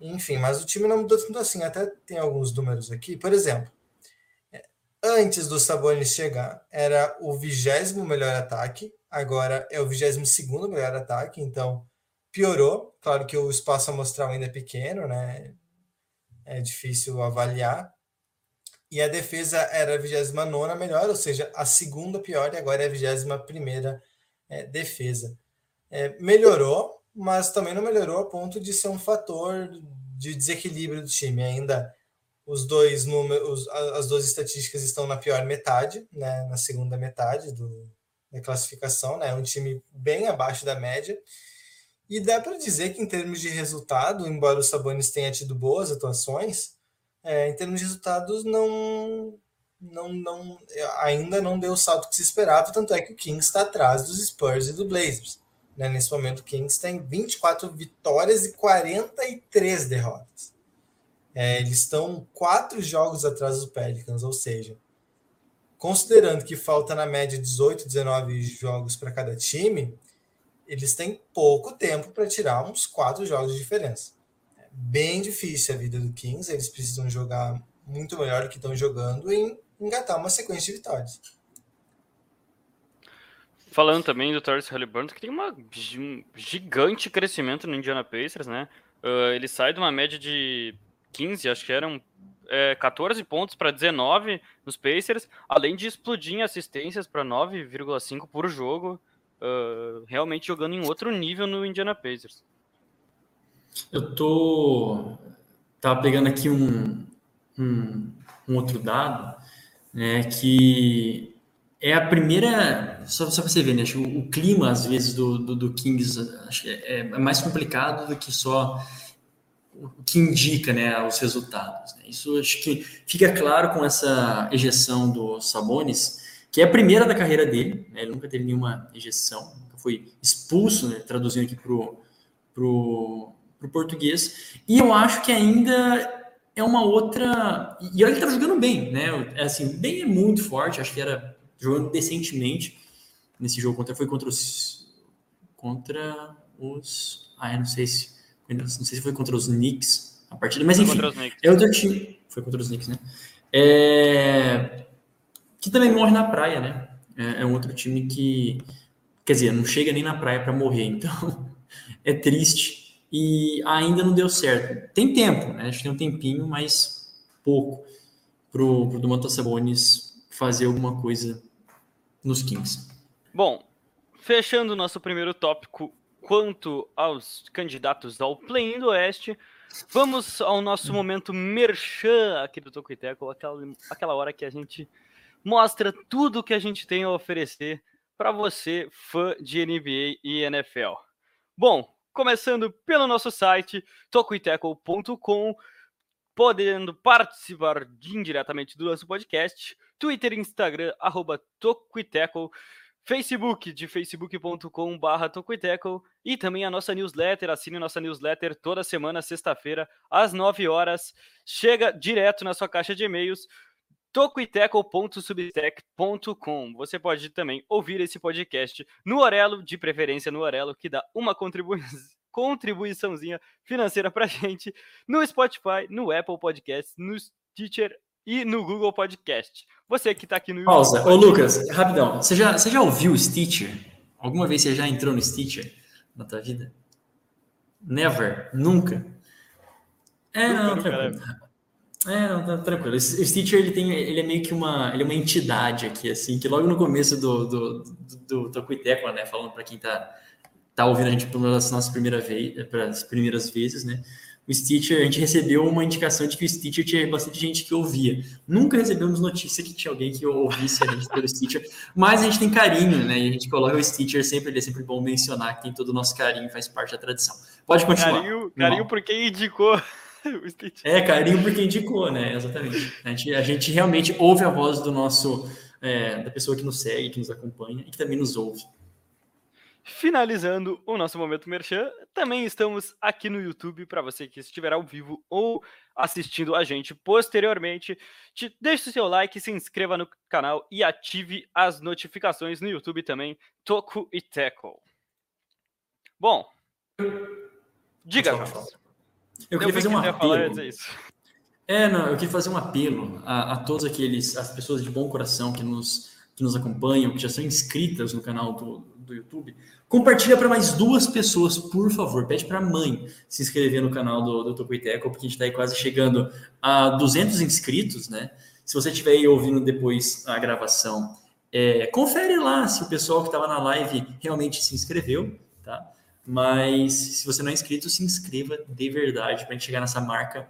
Enfim, mas o time não mudou tanto assim. Até tem alguns números aqui. Por exemplo, antes do Sabonis chegar, era o vigésimo melhor ataque. Agora é o vigésimo segundo melhor ataque. Então piorou. Claro que o espaço amostral ainda é pequeno, né? É difícil avaliar. E a defesa era a 29 melhor, ou seja, a segunda pior, e agora é a 21 primeira é, defesa. É, melhorou, mas também não melhorou a ponto de ser um fator de desequilíbrio do time. Ainda os dois números, as duas estatísticas estão na pior metade, né, na segunda metade do, da classificação, né, um time bem abaixo da média. E dá para dizer que em termos de resultado, embora o Sabonis tenha tido boas atuações, é, em termos de resultados não, não, não ainda não deu o salto que se esperava, tanto é que o Kings está atrás dos Spurs e do Blazers. Né? Nesse momento, o Kings tem 24 vitórias e 43 derrotas. É, eles estão quatro jogos atrás do Pelicans, ou seja, considerando que falta na média 18, 19 jogos para cada time, eles têm pouco tempo para tirar uns quatro jogos de diferença. Bem difícil a vida do Kings, eles precisam jogar muito melhor do que estão jogando e engatar uma sequência de vitórias. Falando também do Torres Halliburton, que tem um gigante crescimento no Indiana Pacers, né? Uh, ele sai de uma média de 15, acho que eram é, 14 pontos para 19 nos Pacers, além de explodir em assistências para 9,5 por jogo, uh, realmente jogando em outro nível no Indiana Pacers. Eu tô tava pegando aqui um, um, um outro dado, né, que é a primeira. Só, só para você ver, né? O, o clima, às vezes, do, do, do Kings é, é, mais complicado do que só o que indica né, os resultados. Né? Isso acho que fica claro com essa ejeção do Sabonis, que é a primeira da carreira dele. Né? Ele nunca teve nenhuma ejeção, nunca foi expulso, né? traduzindo aqui para o português. E eu acho que ainda é uma outra. E olha que estava jogando bem, né? É assim, bem é muito forte, acho que era jogando decentemente nesse jogo contra foi contra os contra os ah eu não sei se não sei se foi contra os Knicks a partida mas enfim é outro time foi contra os Knicks né é, que também morre na praia né é, é um outro time que quer dizer não chega nem na praia para morrer então é triste e ainda não deu certo tem tempo né? acho que tem um tempinho mas pouco pro pro Domantas Sabonis fazer alguma coisa nos Kings. Bom, fechando o nosso primeiro tópico quanto aos candidatos ao play-in do Oeste, vamos ao nosso momento merchan aqui do Tocoiteco, aquela, aquela hora que a gente mostra tudo que a gente tem a oferecer para você, fã de NBA e NFL. Bom, começando pelo nosso site, tocoiteco.com, podendo participar indiretamente do nosso podcast, Twitter e Instagram, arroba Facebook de facebook.com barra e também a nossa newsletter, assine nossa newsletter toda semana, sexta-feira, às 9 horas, chega direto na sua caixa de e-mails, tocuiteco.substack.com. Você pode também ouvir esse podcast no Orelo, de preferência no Orelo, que dá uma contribuição contribuiçãozinha financeira pra gente no Spotify, no Apple Podcasts, no Stitcher e no Google Podcast. Você que está aqui no Pausa. YouTube. Ô, Lucas, rapidão. Você já, você já ouviu o Stitcher? Alguma vez você já entrou no Stitcher na tua vida? Never? Nunca? É, não, É, não, tá tranquilo. O Stitcher ele tem, ele é meio que uma, ele é uma entidade aqui, assim, que logo no começo do do, do, do né, falando para quem tá tá ouvindo a gente pelas nossas primeiras vezes, pelas primeiras vezes, né? O Stitcher, a gente recebeu uma indicação de que o Stitcher tinha bastante gente que ouvia. Nunca recebemos notícia que tinha alguém que ouvisse a gente pelo Stitcher, mas a gente tem carinho, né? E a gente coloca o Stitcher sempre, ele é sempre bom mencionar que tem todo o nosso carinho, faz parte da tradição. Pode continuar. Carinho, carinho por quem indicou. É, carinho por quem indicou, né? Exatamente. A gente, a gente realmente ouve a voz do nosso, é, da pessoa que nos segue, que nos acompanha e que também nos ouve. Finalizando o nosso momento merchan, também estamos aqui no YouTube para você que estiver ao vivo ou assistindo a gente posteriormente. Te, deixe o seu like, se inscreva no canal e ative as notificações no YouTube também, Toco e Teco. Bom, diga, Jonas. Eu queria fazer um apelo. É, não, eu queria fazer um apelo a, a todos aqueles, as pessoas de bom coração que nos, que nos acompanham, que já são inscritas no canal do, do YouTube, compartilha para mais duas pessoas, por favor. Pede para a mãe se inscrever no canal do, do Tocoiteco, porque a gente está aí quase chegando a 200 inscritos, né? Se você estiver aí ouvindo depois a gravação, é, confere lá se o pessoal que estava na live realmente se inscreveu, tá? Mas se você não é inscrito, se inscreva de verdade para a gente chegar nessa marca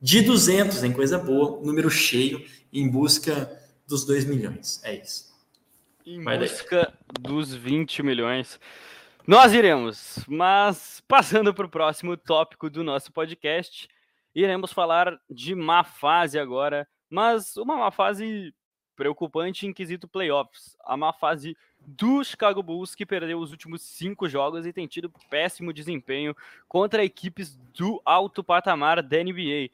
de 200, em coisa boa, número cheio, em busca dos 2 milhões. É isso. Em Vai busca daí. dos 20 milhões. Nós iremos, mas passando para o próximo tópico do nosso podcast, iremos falar de má fase agora, mas uma má fase preocupante em quesito playoffs. A má fase do Chicago Bulls, que perdeu os últimos cinco jogos e tem tido péssimo desempenho contra equipes do alto patamar da NBA.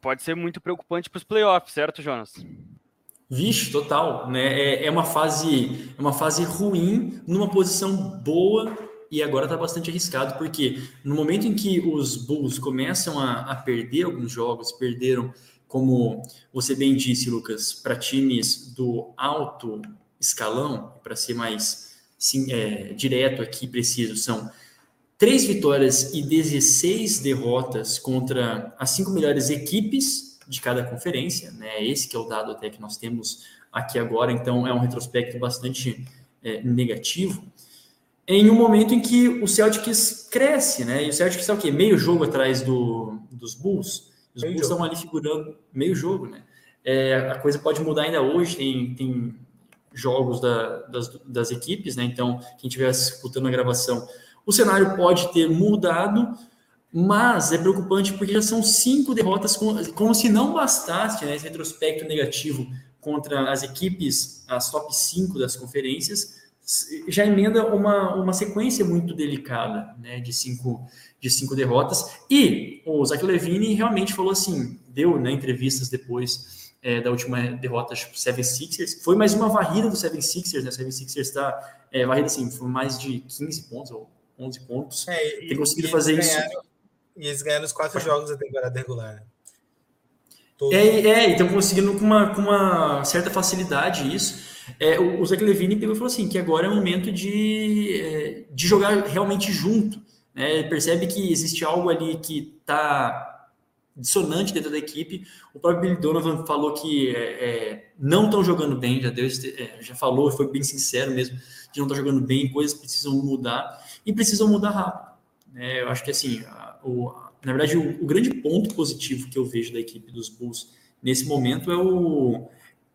Pode ser muito preocupante para os playoffs, certo, Jonas? Vixe, total, né? É, é, uma fase, é uma fase ruim numa posição boa e agora está bastante arriscado porque no momento em que os Bulls começam a, a perder alguns jogos, perderam, como você bem disse, Lucas, para times do alto escalão, para ser mais sim, é, direto aqui, preciso, são três vitórias e 16 derrotas contra as cinco melhores equipes de cada conferência, né? Esse que é o dado até que nós temos aqui agora, então é um retrospecto bastante é, negativo. Em um momento em que o Celtics cresce, né? E o Celtics está o quê? Meio jogo atrás do, dos Bulls. Os Bulls estão ali figurando meio jogo, né? É, a coisa pode mudar ainda hoje, tem, tem jogos da, das, das equipes, né? Então, quem estiver escutando a gravação, o cenário pode ter mudado, mas é preocupante porque já são cinco derrotas, como se não bastasse né, esse retrospecto negativo contra as equipes, as top 5 das conferências, já emenda uma, uma sequência muito delicada né, de, cinco, de cinco derrotas. E o Zach Levine realmente falou assim, deu né, entrevistas depois é, da última derrota para o Seven Sixers. Foi mais uma varrida do Seven Sixers, né? O Seven Sixers está é, varrida assim, foi mais de 15 pontos ou 11 pontos. É, Tem conseguido fazer isso. E eles ganharam os quatro jogos da temporada regular. Né? É, é, então conseguindo com uma, com uma certa facilidade isso. É, o, o Zach Levine pegou e falou assim, que agora é o momento de, é, de jogar realmente junto. Né? Percebe que existe algo ali que está dissonante dentro da equipe. O próprio Billy Donovan falou que é, é não estão jogando bem, já, deu, é, já falou, foi bem sincero mesmo, de não estar tá jogando bem, coisas precisam mudar e precisam mudar rápido. É, eu acho que assim, o, na verdade, o, o, grande ponto positivo que eu vejo da equipe dos Bulls nesse momento é o.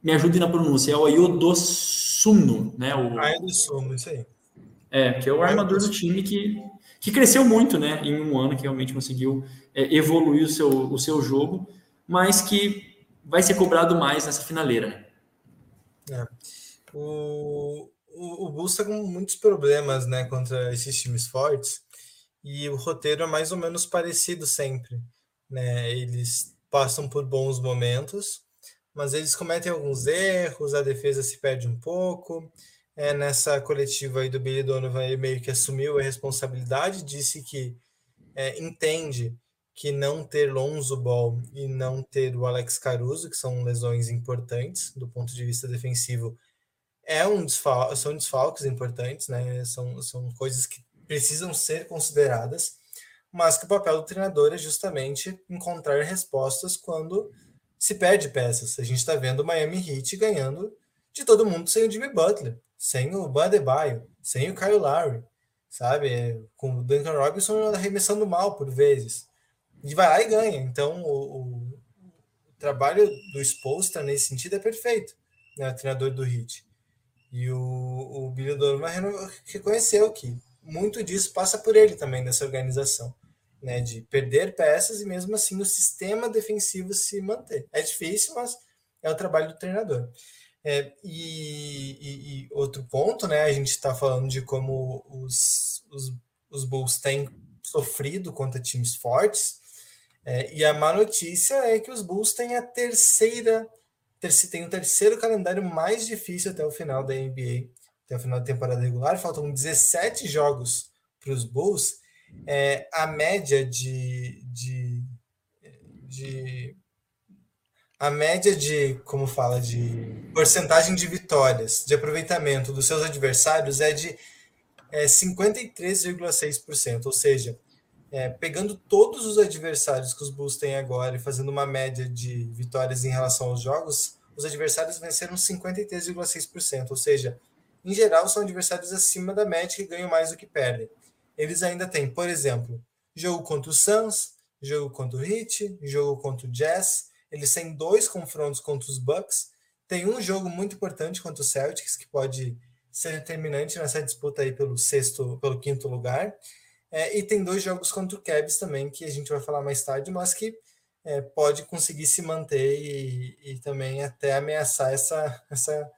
Me ajude na pronúncia, é o Ayodossuno, né? O, Ayodossuno, isso aí. É, que é o armador do time que, que cresceu muito, né? Em um ano que realmente conseguiu é, evoluir o seu, o seu jogo, mas que vai ser cobrado mais nessa finaleira. É. O, o, o Bulls está com muitos problemas, né, contra esses times fortes e o roteiro é mais ou menos parecido sempre, né? Eles passam por bons momentos, mas eles cometem alguns erros, a defesa se perde um pouco. É, nessa coletiva aí do Billy Donovan, ele meio que assumiu a responsabilidade, disse que é, entende que não ter Lonzo Ball e não ter o Alex Caruso, que são lesões importantes do ponto de vista defensivo, é um desfal são desfalques importantes, né? São, são coisas que precisam ser consideradas, mas que o papel do treinador é justamente encontrar respostas quando se perde peças. A gente está vendo o Miami Heat ganhando de todo mundo sem o Jimmy Butler, sem o Badebaio, sem o Kyle Lowry, sabe? É, com o Duncan Robinson arremessando mal por vezes. E vai lá e ganha. Então, o, o, trabalho do Spolstra nesse sentido é perfeito, né? O treinador do Heat. E o, o Billy Donovan reconheceu que muito disso passa por ele também, nessa organização. Né, de perder peças e mesmo assim o sistema defensivo se manter. É difícil, mas é o trabalho do treinador. É, e, e, e, outro ponto, né? A gente está falando de como os, os, os Bulls têm sofrido contra times fortes. É, e a má notícia é que os Bulls têm a terceira, tem o terceiro calendário mais difícil até o final da NBA até o final da temporada regular, faltam 17 jogos para os Bulls, é, a média de, de, de, a média de como fala de porcentagem de vitórias de aproveitamento dos seus adversários é de é, 53,6%, ou seja, é, pegando todos os adversários que os Bulls têm agora e fazendo uma média de vitórias em relação aos jogos, os adversários venceram 53,6%, ou seja, em geral, são adversários acima da média que ganham mais do que perdem. Eles ainda têm, por exemplo, jogo contra o Suns, jogo contra o Heat, jogo contra o Jazz. Eles têm dois confrontos contra os Bucks. Tem um jogo muito importante contra o Celtics que pode ser determinante nessa disputa aí pelo sexto, pelo quinto lugar. É, e tem dois jogos contra o Cavs também que a gente vai falar mais tarde, mas que é, pode conseguir se manter e, e também até ameaçar essa, essa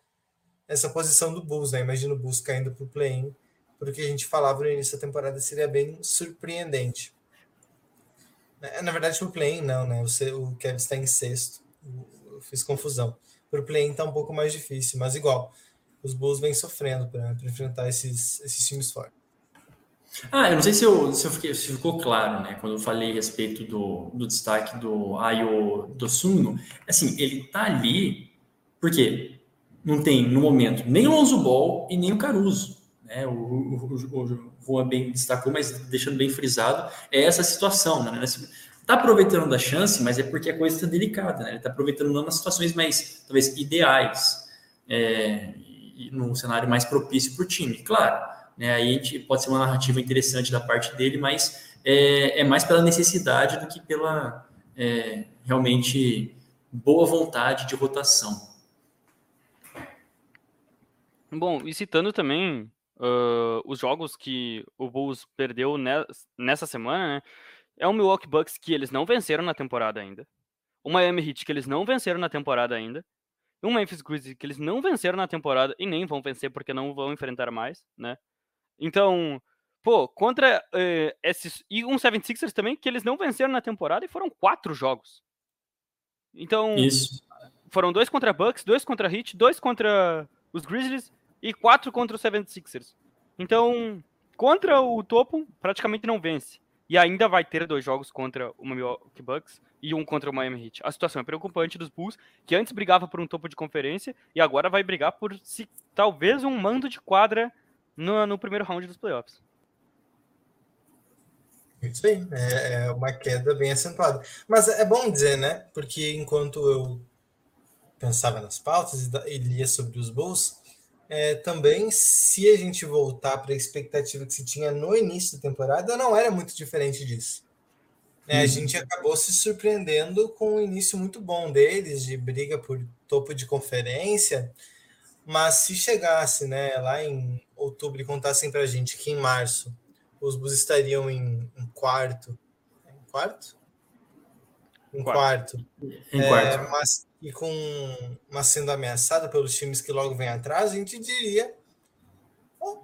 essa posição do Bulls, né? O Bulls caindo para o play-in, porque a gente falava no início da temporada seria bem surpreendente. É, na verdade, o play-in não, né? O, Kevin está em sexto, eu fiz confusão. Para o play-in está um pouco mais difícil, mas igual, os Bulls vêm sofrendo para enfrentar esses, esses times fortes. Ah, eu não sei se, eu, se, eu fiquei, se ficou claro, né? Quando eu falei a respeito do, do destaque do Ayo Dosuno, assim, ele tá ali porque não tem, no momento, nem o Lonzo Ball e nem o Caruso. Né? O, o, o, Juan bem destacou, mas deixando bem frisado, é essa situação. Né? Está aproveitando da chance, mas é porque a coisa está delicada. Né? Ele está aproveitando não nas situações mais, talvez, ideais, é, num cenário mais propício para o time. Claro, né? aí a gente, pode ser uma narrativa interessante da parte dele, mas é, é mais pela necessidade do que pela é, realmente boa vontade de rotação. Bom, e citando também uh, os jogos que o Bulls perdeu nessa semana, né? É o Milwaukee Bucks que eles não venceram na temporada ainda. O Miami Heat que eles não venceram na temporada ainda. E o Memphis Grizzlies que eles não venceram na temporada e nem vão vencer porque não vão enfrentar mais, né? Então, pô, contra uh, esses... E um 76ers também que eles não venceram na temporada e foram quatro jogos. Então, Isso. foram dois contra Bucks, dois contra Heat, dois contra os Grizzlies e quatro contra os 76ers. Então, contra o topo, praticamente não vence. E ainda vai ter dois jogos contra o Milwaukee Bucks e um contra o Miami Heat. A situação é preocupante dos Bulls, que antes brigava por um topo de conferência e agora vai brigar por se, talvez um mando de quadra no, no primeiro round dos playoffs. Isso aí, é, é uma queda bem acentuada. Mas é bom dizer, né? Porque enquanto eu pensava nas pautas e lia sobre os Bulls, é, também, se a gente voltar para a expectativa que se tinha no início da temporada, não era muito diferente disso. É, a uhum. gente acabou se surpreendendo com um início muito bom deles, de briga por topo de conferência, mas se chegasse né, lá em outubro e contassem para a gente que em março os Bulls estariam em, em quarto, em quarto? Em quarto. quarto. Em quarto. É, mas e com uma sendo ameaçada pelos times que logo vem atrás, a gente diria, oh,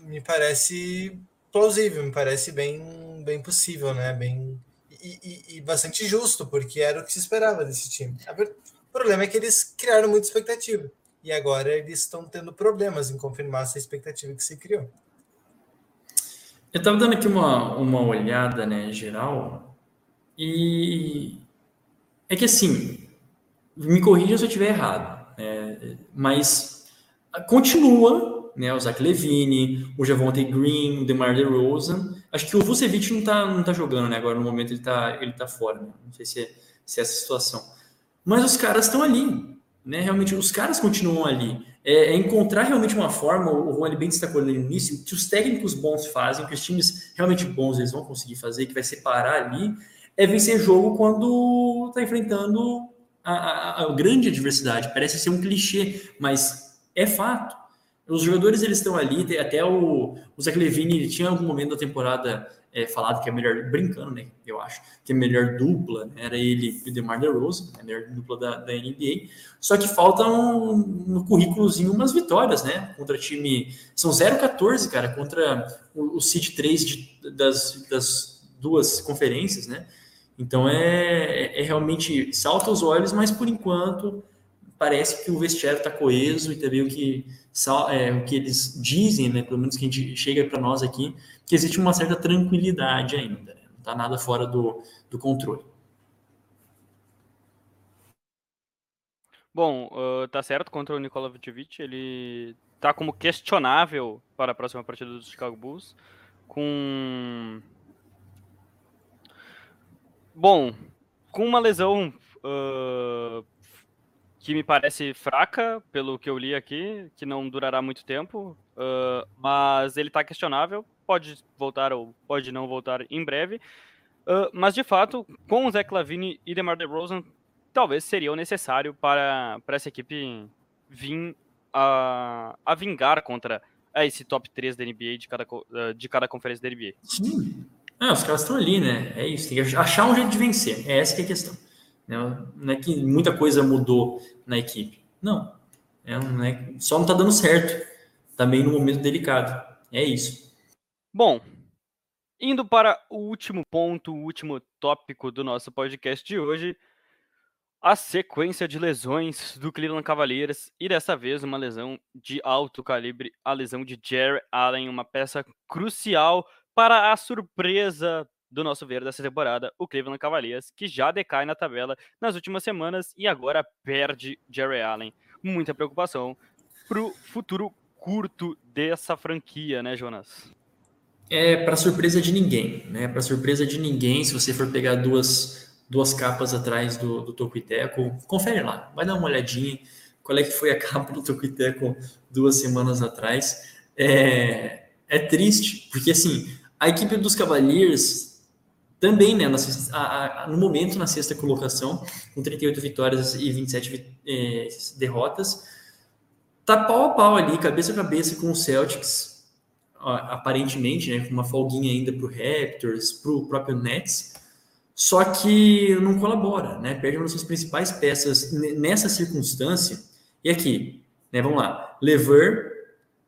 me parece plausível, me parece bem, bem possível, né? Bem e, e, e, bastante justo, porque era o que se esperava desse time. O problema é que eles criaram muita expectativa e agora eles estão tendo problemas em confirmar essa expectativa que se criou. Eu estava dando aqui uma, uma olhada, né, geral, e é que assim, me corrija se eu estiver errado, né? mas continua, né, o Zach Levine, o Javonte Green, o DeMar DeRozan, Acho que o Vucevic não tá, não tá jogando, né? Agora no momento ele tá, ele tá fora, né? Não sei se é, se é essa situação. Mas os caras estão ali, né? Realmente, os caras continuam ali. É, é, encontrar realmente uma forma, o Rony bem destacou no início, que os técnicos bons fazem, que os times realmente bons eles vão conseguir fazer, que vai separar ali, é vencer jogo quando tá enfrentando a, a, a grande adversidade. Parece ser um clichê, mas é fato. Os jogadores eles estão ali, até o, o Zach Levine ele tinha algum momento da temporada é, falado que é melhor, brincando, né? Eu acho, que é melhor dupla, né, era ele e o DeMar DeRozan, a melhor dupla da, da NBA. Só que faltam um, no currículozinho umas vitórias, né? Contra time. São 0-14, cara, contra o, o City 3 de, das, das duas conferências, né? Então é, é realmente salta os olhos, mas por enquanto parece que o vestiário está coeso e também o que, é, o que eles dizem, né, pelo menos que a gente chega para nós aqui, que existe uma certa tranquilidade ainda, né? não está nada fora do, do controle. Bom, uh, tá certo contra o Nikola Vucevic, ele tá como questionável para a próxima partida dos Chicago Bulls, com Bom, com uma lesão uh, que me parece fraca, pelo que eu li aqui, que não durará muito tempo, uh, mas ele está questionável, pode voltar ou pode não voltar em breve. Uh, mas de fato, com o Zach Lavine e DeMar DeRozan, talvez seria o necessário para, para essa equipe vir a, a vingar contra esse top 3 da NBA de cada, de cada conferência da NBA. Sim. Ah, os caras estão ali, né? É isso, tem que achar um jeito de vencer. É essa que é a questão. Não é que muita coisa mudou na equipe. Não. É, não é, só não está dando certo. Também no momento delicado. É isso. Bom, indo para o último ponto, o último tópico do nosso podcast de hoje, a sequência de lesões do Cleveland Cavaliers e dessa vez uma lesão de alto calibre, a lesão de Jerry Allen, uma peça crucial para a surpresa do nosso ver dessa temporada, o Cleveland Cavaliers, que já decai na tabela nas últimas semanas e agora perde Jerry Allen. Muita preocupação para o futuro curto dessa franquia, né, Jonas? É para surpresa de ninguém, né? Para surpresa de ninguém, se você for pegar duas, duas capas atrás do, do Tocuiteco, confere lá, vai dar uma olhadinha qual é que foi a capa do Tocuiteco duas semanas atrás. É, é triste, porque assim, a equipe dos Cavaliers também, né, na, a, a, no momento, na sexta colocação, com 38 vitórias e 27 eh, derrotas, tá pau a pau ali, cabeça a cabeça com o Celtics, aparentemente, né, com uma folguinha ainda para o Raptors, para o próprio Nets, só que não colabora, né, perde uma das suas principais peças nessa circunstância, e aqui, né, vamos lá, Lever,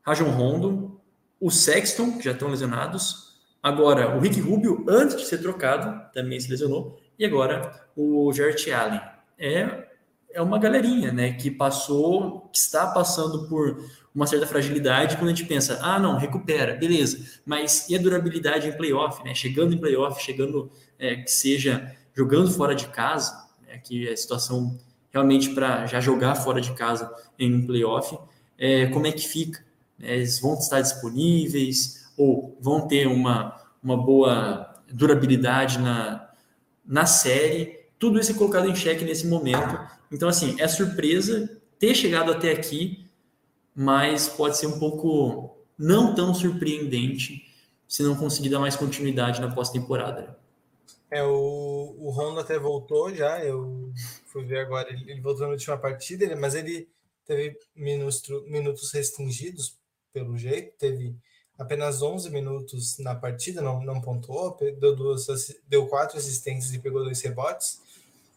Rajon Rondo, o Sexton, que já estão lesionados, Agora, o Rick Rubio, antes de ser trocado, também se lesionou. E agora, o Jarrett Allen. É, é uma galerinha, né? Que passou, que está passando por uma certa fragilidade quando a gente pensa, ah, não, recupera, beleza. Mas e a durabilidade em playoff, né? Chegando em playoff, chegando, é, que seja jogando fora de casa, né? que é a situação realmente para já jogar fora de casa em um playoff, é, como é que fica? Eles vão estar disponíveis? Ou vão ter uma, uma boa durabilidade na, na série. Tudo isso é colocado em xeque nesse momento. Então, assim, é surpresa ter chegado até aqui, mas pode ser um pouco não tão surpreendente se não conseguir dar mais continuidade na pós-temporada. É, o, o Rondo até voltou já, eu fui ver agora, ele, ele voltou na última partida, mas ele teve minutos, minutos restringidos, pelo jeito, teve apenas 11 minutos na partida, não, não pontuou, deu, duas, deu quatro assistências e pegou dois rebotes,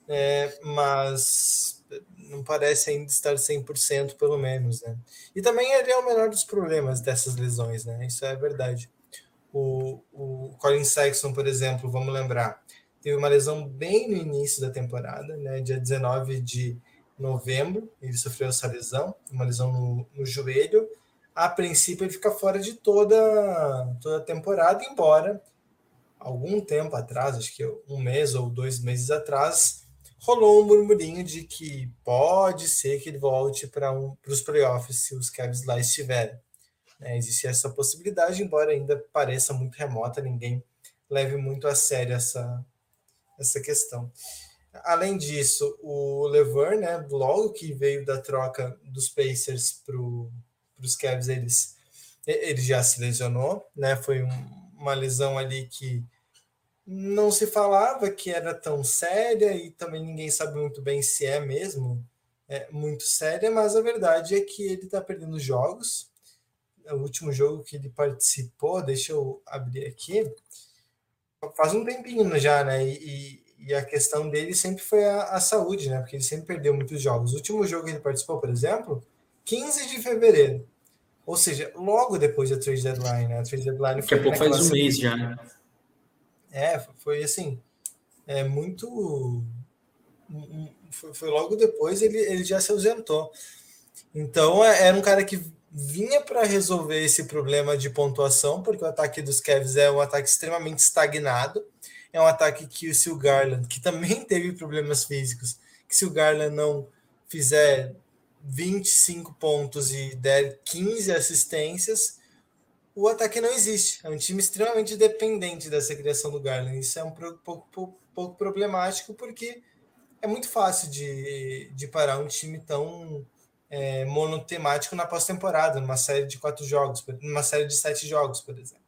é, mas não parece ainda estar 100% pelo menos, né? E também ele é o menor dos problemas dessas lesões, né? Isso é verdade. O, o Colin Sexton, por exemplo, vamos lembrar, teve uma lesão bem no início da temporada, né? Dia 19 de novembro, ele sofreu essa lesão, uma lesão no, no joelho, a princípio ele fica fora de toda, toda a temporada, embora algum tempo atrás, acho que um mês ou dois meses atrás, rolou um murmurinho de que pode ser que ele volte para um, os playoffs se os Cavs lá estiverem. É, existe essa possibilidade, embora ainda pareça muito remota, ninguém leve muito a sério essa, essa questão. Além disso, o Lever, né, logo que veio da troca dos Pacers para os Cavs, eles, ele já se lesionou, né? Foi um, uma lesão ali que não se falava que era tão séria e também ninguém sabe muito bem se é mesmo é, muito séria, mas a verdade é que ele está perdendo jogos. O último jogo que ele participou, deixa eu abrir aqui, faz um tempinho já, né? E, e a questão dele sempre foi a, a, saúde, né? Porque ele sempre perdeu muitos jogos. O último jogo que ele participou, por exemplo, 15 de fevereiro. Ou seja, logo depois da trade deadline, né? A trade deadline foi. Daqui a pouco faz um mês já, né? É, foi assim. É muito. Foi, foi logo depois ele, ele já se ausentou. Então, é, era um cara que vinha para resolver esse problema de pontuação, porque o ataque dos Cavs é um ataque extremamente estagnado é um ataque que o Sil Garland, que também teve problemas físicos, que se o Garland não fizer 25 pontos e der 15 assistências, o ataque não existe. É um time extremamente dependente dessa criação do Garland. Isso é um pouco, pouco, pouco problemático, porque é muito fácil de, de parar um time tão é, monotemático na pós-temporada, numa série de quatro jogos, numa série de sete jogos, por exemplo.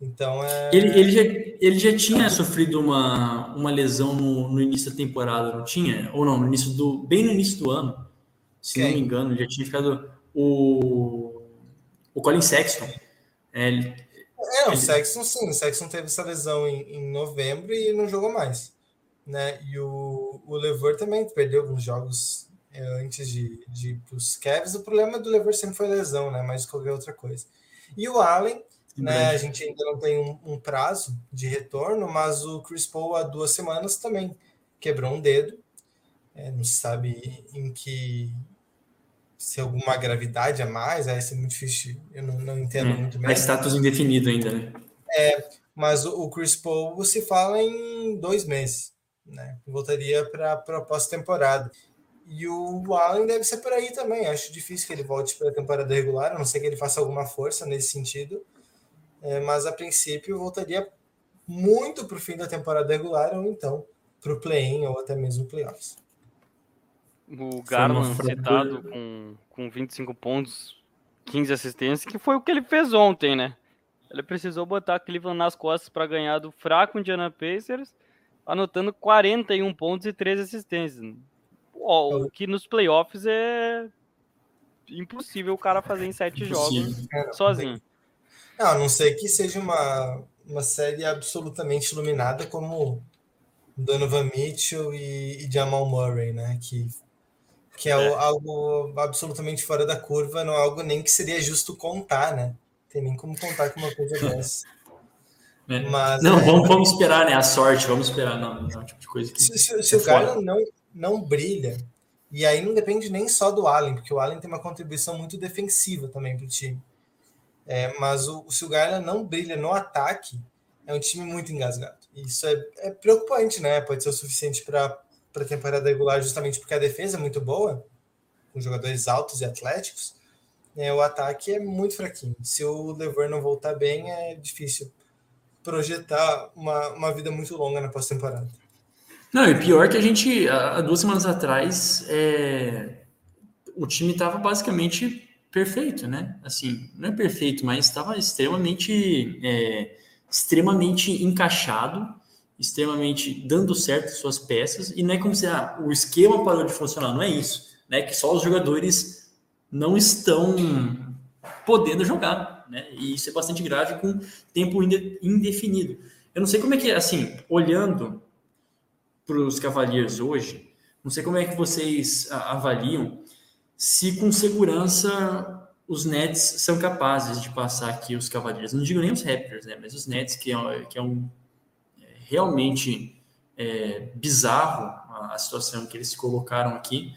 Então é. Ele, ele, já, ele já tinha sofrido uma, uma lesão no, no início da temporada, não tinha? Ou não, no início do. Bem no início do ano, se Quem? não me engano, já tinha ficado. O, o Colin Sexton. É, ele, é o. Sexton sim, o Sexton teve essa lesão em, em novembro e não jogou mais. Né? E o, o Lever também perdeu alguns jogos é, antes de, de ir para os Cavs. O problema do Lever sempre foi lesão, né? mais que qualquer outra coisa. E o Allen né? A gente ainda não tem um, um, prazo de retorno, mas o Chris Paul há duas semanas também quebrou um dedo. É, não se sabe em que se alguma gravidade a mais, é, é muito difícil, eu não, não entendo é, muito bem. É status indefinido ainda, né? É, mas o, Chris Paul se fala em dois meses, né? Voltaria para a pós-temporada. E o Allen deve ser por aí também. Acho difícil que ele volte para a temporada regular, a não ser que ele faça alguma força nesse sentido é, mas a princípio voltaria muito para o fim da temporada regular ou então para o play-in ou até mesmo playoffs. O Garland citado com, com 25 pontos, 15 assistências, que foi o que ele fez ontem, né? Ele precisou botar Cleveland nas costas para ganhar do fraco Indiana Pacers, anotando 41 pontos e 13 assistências. o que nos playoffs é impossível o cara fazer em sete jogos é, sozinho. Não, a não ser que seja uma, uma série absolutamente iluminada como Donovan Mitchell e, e Jamal Murray, né? Que, que é, é, algo absolutamente fora da curva, não é algo nem que seria justo contar, né? Tem nem como contar com uma coisa dessa. É. Mas, não, é, vamos, vamos esperar, né? A sorte, vamos esperar. Não, não é tipo de coisa que. Se, se, se o cara não, não brilha, e aí não depende nem só do Allen, porque o Allen tem uma contribuição muito defensiva também para o time. É, mas o, se o Garland não brilha no ataque, é um time muito engasgado. Isso é, é preocupante, né? Pode ser o suficiente para a temporada regular, justamente porque a defesa é muito boa, com jogadores altos e atléticos. É, o ataque é muito fraquinho. Se o Lever não voltar bem, é difícil projetar uma, uma vida muito longa na pós-temporada. Não, e pior que a gente, há duas semanas atrás, é, o time estava basicamente perfeito, né? Assim, não é perfeito, mas estava extremamente, é, extremamente encaixado, extremamente dando certo suas peças, e não é como se ah, o esquema parou de funcionar, não é isso, né? Que só os jogadores não estão podendo jogar, né? E isso é bastante grave com tempo indefinido. Eu não sei como é que, assim, olhando para os Cavaliers hoje, não sei como é que vocês avaliam se com segurança os Nets são capazes de passar aqui os Cavaliers. Não digo nem os Raptors, né? Mas os Nets, que é, que é um é, realmente é, bizarro a, a, situação que eles se colocaram aqui,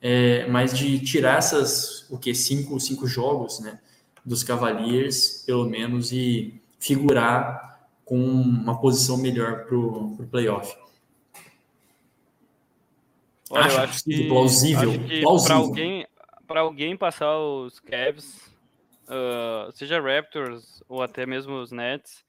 é, mas de tirar essas, o que, cinco, cinco jogos, né? Dos Cavaliers, pelo menos, e figurar com uma posição melhor para o playoff. Olha, acho, eu acho que plausível. plausível. Para alguém, alguém passar os Cavs, uh, seja Raptors ou até mesmo os Nets,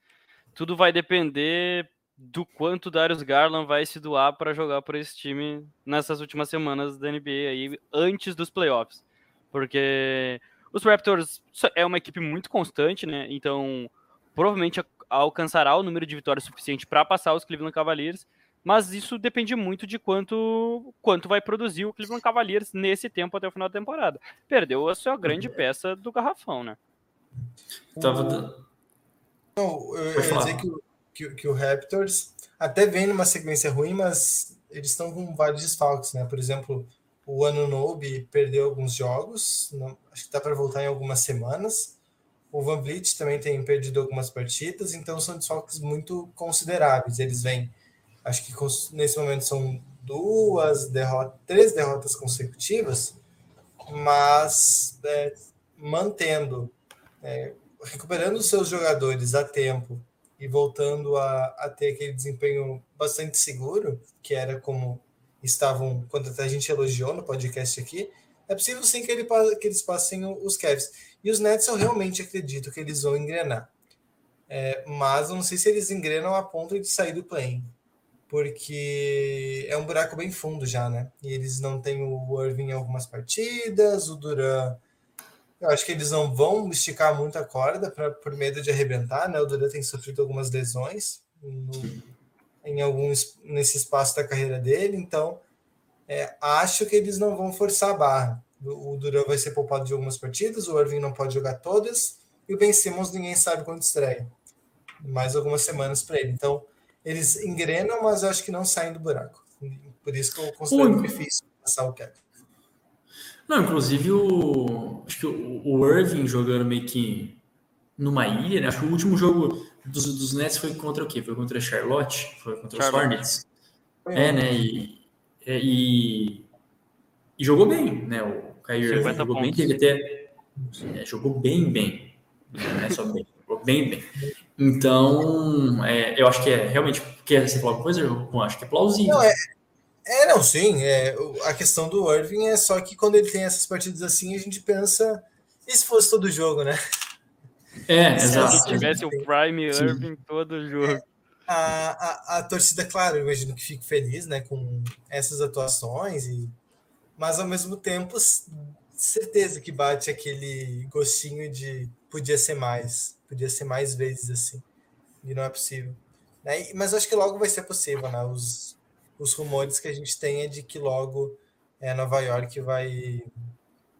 tudo vai depender do quanto Darius Garland vai se doar para jogar por esse time nessas últimas semanas da NBA aí, antes dos playoffs. Porque os Raptors é uma equipe muito constante, né? Então, provavelmente alcançará o número de vitórias suficiente para passar os Cleveland Cavaliers, mas isso depende muito de quanto quanto vai produzir o Cleveland Cavaliers nesse tempo até o final da temporada. Perdeu a sua grande peça do garrafão, né? Tava... Não, eu, ia dizer que, que, que o Raptors até vem numa sequência ruim, mas eles estão com vários desfalques, né? Por exemplo, o Anunobi perdeu alguns jogos, não, acho que dá para voltar em algumas semanas. O Van Vliet também tem perdido algumas partidas, então são desfalques muito consideráveis. Eles vêm, acho que nesse momento são duas derrotas, três derrotas consecutivas, mas é, mantendo, é, recuperando seus jogadores a tempo e voltando a, a ter aquele desempenho bastante seguro, que era como estavam, quando a gente elogiou no podcast aqui, é possível sim que, ele, que eles passem os Cavs. E os Nets eu realmente acredito que eles vão engrenar. É, mas eu não sei se eles engrenam a ponto de sair do play porque é um buraco bem fundo já, né? E eles não têm o Irving em algumas partidas, o Duran. Eu acho que eles não vão esticar muito a corda pra, por medo de arrebentar, né? O Duran tem sofrido algumas lesões no, em alguns nesse espaço da carreira dele, então é, acho que eles não vão forçar a barra. O, Duran vai ser poupado de algumas partidas, o Irving não pode jogar todas, e o Ben Simmons ninguém sabe quando estreia. Mais algumas semanas para ele. Então, eles engrenam, mas eu acho que não saem do buraco. Por isso que eu considero difícil passar o cap. Não, inclusive o, acho que o, o Irving jogando meio que numa ilha, né? Acho que o último jogo dos, dos Nets foi contra o quê? Foi contra a Charlotte? Foi contra Charlotte. os Hornets? É, né? E, é, e, e, jogou bem, né? O Kyrie jogou pontos. bem, teve até. É, jogou bem, bem. Não é só bem, jogou bem, bem. Então, é, eu acho que é realmente. Quer você falar alguma coisa? Eu acho que é plausível. Não, é, é, não, sim. É, a questão do Irving é só que quando ele tem essas partidas assim, a gente pensa. E se fosse todo jogo, né? É, exato. Se tivesse o Prime Irving todo jogo. A, a, a, torcida, claro, eu imagino que fique feliz né, com essas atuações, e, mas ao mesmo tempo, certeza que bate aquele gostinho de podia ser mais, podia ser mais vezes assim, e não é possível. Né? Mas acho que logo vai ser possível, né? Os, os rumores que a gente tem é de que logo é, Nova York vai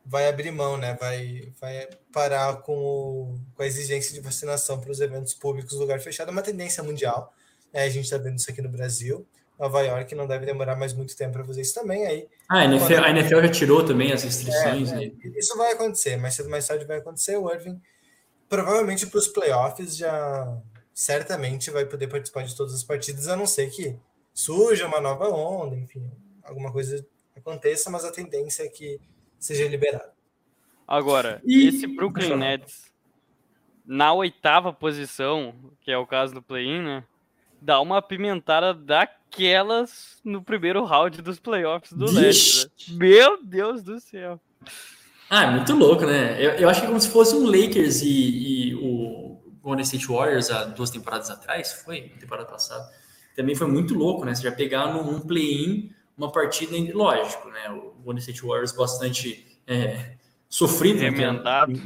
vai abrir mão, né? Vai, vai parar com, o, com a exigência de vacinação para os eventos públicos lugar fechado. É uma tendência mundial. Né? A gente está vendo isso aqui no Brasil. Nova York não deve demorar mais muito tempo para fazer isso também. Aí, ah, a NFL, quando... a NFL já tirou também as restrições. É, né? Isso vai acontecer, mais cedo mais tarde vai acontecer. O Irving, provavelmente para os playoffs, já certamente vai poder participar de todas as partidas, a não ser que surja uma nova onda, enfim, alguma coisa aconteça, mas a tendência é que seja liberado. Agora, e... esse Brooklyn Nets na oitava posição, que é o caso do play-in, né? Dá uma apimentada daquelas no primeiro round dos playoffs do Leste. Né? Meu Deus do céu. Ah, é muito louco, né? Eu, eu acho que é como se fosse um Lakers e, e o Golden State Warriors há duas temporadas atrás, foi? Temporada passada. Também foi muito louco, né? Você já pegar num play-in uma partida, lógico, né? O Golden State Warriors bastante é, sofrido. Né? Remendado.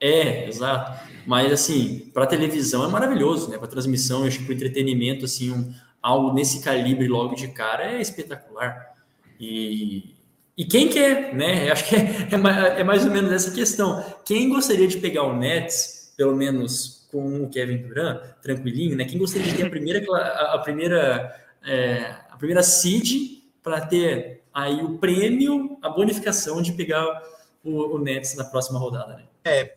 É, exato. Mas, assim, para televisão é maravilhoso, né? Para transmissão, eu acho que para entretenimento, assim, um, algo nesse calibre logo de cara é espetacular. E, e quem quer, né? Eu acho que é, é, é, mais ou menos essa questão. Quem gostaria de pegar o Nets, pelo menos com o Kevin Durant, tranquilinho, né? Quem gostaria de ter a primeira, a, a primeira, é, a primeira seed para ter aí o prêmio, a bonificação de pegar o, o Nets na próxima rodada, né? É,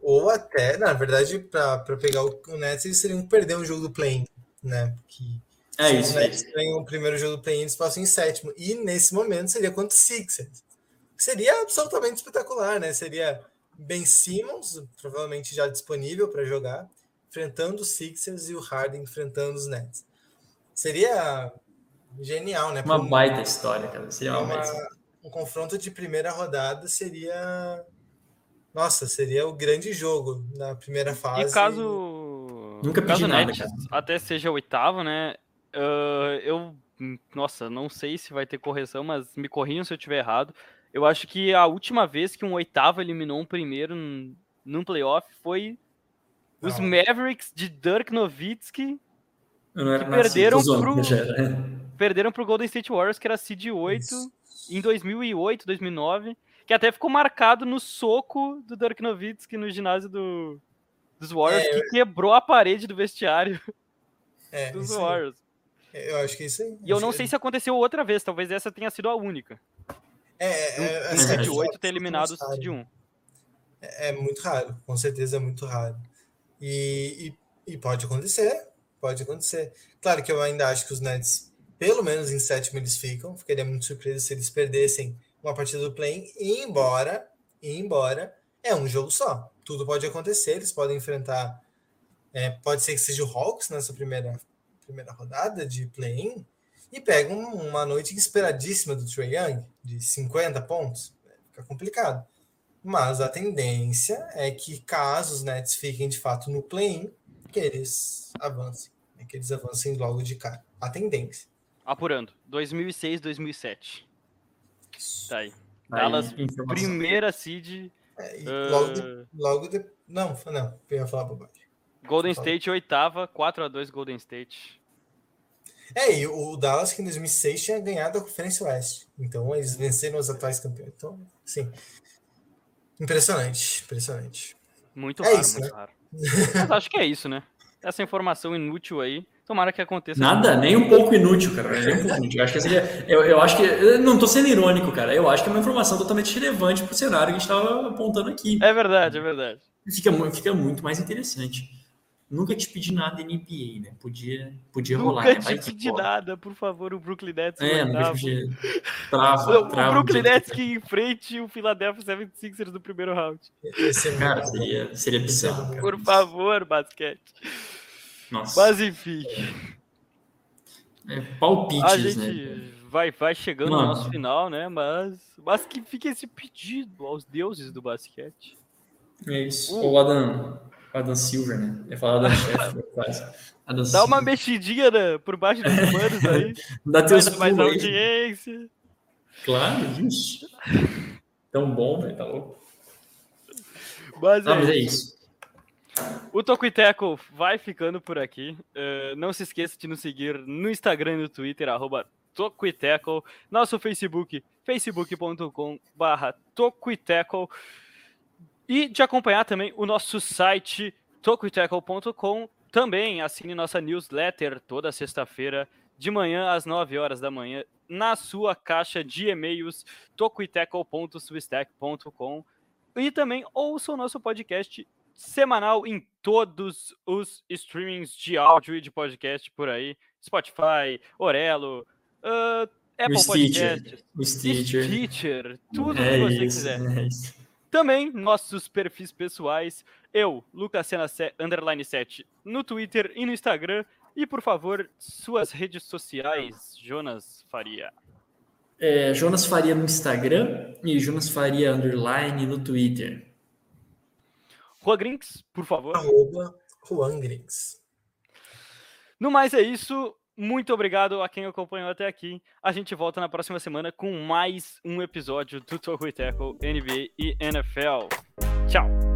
ou até, na verdade, para pegar o, o Nets, eles teriam que perder um jogo do play né? Que é isso. Os Nets ganham o primeiro jogo do play-in, eles passam em sétimo. E nesse momento seria contra o Sixers. Seria absolutamente espetacular, né? Seria Ben Simmons, provavelmente já disponível para jogar, enfrentando os Sixers e o Harden enfrentando os Nets. Seria Genial, né? Uma um, baita história, cara. Seria uma, uma Um confronto de primeira rodada seria nossa, seria o grande jogo na primeira fase. E caso. Nunca caso pedi o nada, Nets cara. até seja oitavo, né? ah, eu. Nossa, não sei se vai ter correção, mas me corrijam se eu estiver errado. Eu acho que a última vez que um oitavo eliminou um primeiro num, num playoff foi os Não. Mavericks de Dirk Nowitzki Eu Que nascido, perderam pro- perderam pro Golden State Warriors, que era seed 8 Isso. em 2008, 2009, que até ficou marcado no soco do Dirk Nowitzki no ginásio do, dos Warriors, É, que quebrou a parede do vestiário É, dos aí. Warriors. Eu acho que é isso aí. E eu não sei se aconteceu outra vez, talvez essa tenha sido a única. É, é, é, Um assim, seed é 8 ter muito eliminado o raro. seed 1. É muito raro, com certeza é muito raro. E, e, e pode acontecer, pode acontecer. Claro que eu ainda acho que os Nets, pelo menos em sétimo, eles ficam. Ficaria muito surpreso se eles perdessem uma partida do play, e embora, e embora, é um jogo só. Tudo pode acontecer, eles podem enfrentar. é, pode ser que seja o Hawks nessa primeira, primeira rodada de play-in e pegam uma noite esperadíssima do Trae Young, de 50 pontos. Fica complicado. Mas a tendência é que, caso os Nets fiquem de fato no play-in, que eles avancem. né, Que eles avancem logo de cara. A tendência. Apurando. 2006, 2007. Tá aí. Aí, Dallas, informação. primeira seed. É, e Ah. logo, de, logo de. Não, não, eu ia falar bobagem. Golden. State, oitava. 4x2 Golden State. É, e o Dallas que em 2006 tinha ganhado a Conferência Oeste. Então eles venceram os atuais campeões. Então, sim. Impressionante, impressionante. Muito É raro, isso, muito raro. Mas acho que é isso, né? Essa informação inútil aí. Tomara que aconteça. Nada, nem um pouco inútil, cara. Nem um pouco inútil. Eu acho que seria. Eu, eu acho que. Eu não tô sendo irônico, cara. Eu acho que é uma informação totalmente relevante pro cenário que a gente tava apontando aqui. É verdade, é verdade. Fica, fica muito mais interessante. Nunca te pedi nada NBA, né? Podia, podia rolar. Nunca né? Te pedi nada, por favor, o Brooklyn Nets. É, nunca te pedi. Trava, O, trava. Brooklyn Nets que- enfrente o Philadelphia 76ers do primeiro round. Esse é Cara, seria, seria bizarro. cara. Por favor, basquete. Nossa. Mas enfim, É, palpites, a gente né? vai, vai chegando Mano. no nosso final, né? Mas, mas que fique esse pedido aos deuses do basquete. É isso. Uh. Ou Adam, Adam Silver, né? Eu ia falar Adam Schefter, quase. Adam Dá uma Silver. mexidinha né, por baixo dos panos aí. Dá teus mais aí. audiência. Claro, ixi. Tão bom, velho, tá louco. Mas Ah, é mas é isso. isso. O Tocuiteco vai ficando por aqui. Eh, não se esqueça de nos seguir no Instagram e no Twitter, arroba Tocuiteco. Nosso Facebook, facebook.com barra Tocuiteco. E de acompanhar também o nosso site, tocuiteco.com. Também assine nossa newsletter toda sexta-feira, de manhã às 9 horas da manhã, na sua caixa de e-mails, tocuiteco.substack.com. E também ouça o nosso podcast semanal em todos os streamings de áudio e de podcast por aí. Spotify, Orelo, ah, Apple. Podcasts, Stitcher. Stitcher, tudo É que você isso, quiser. é isso. Também nossos perfis pessoais, eu, Lucas Sena se- underline 7, no Twitter e no Instagram. E por favor, suas redes sociais, Jonas Faria. É, Jonas Faria no Instagram e Jonas Faria underline no Twitter. Rua Grinks, por favor. Arroba Juan Griggs. No mais é isso. Muito obrigado a quem acompanhou até aqui. A gente volta na próxima semana com mais um episódio do Toco e Tackle NBA e NFL. Tchau!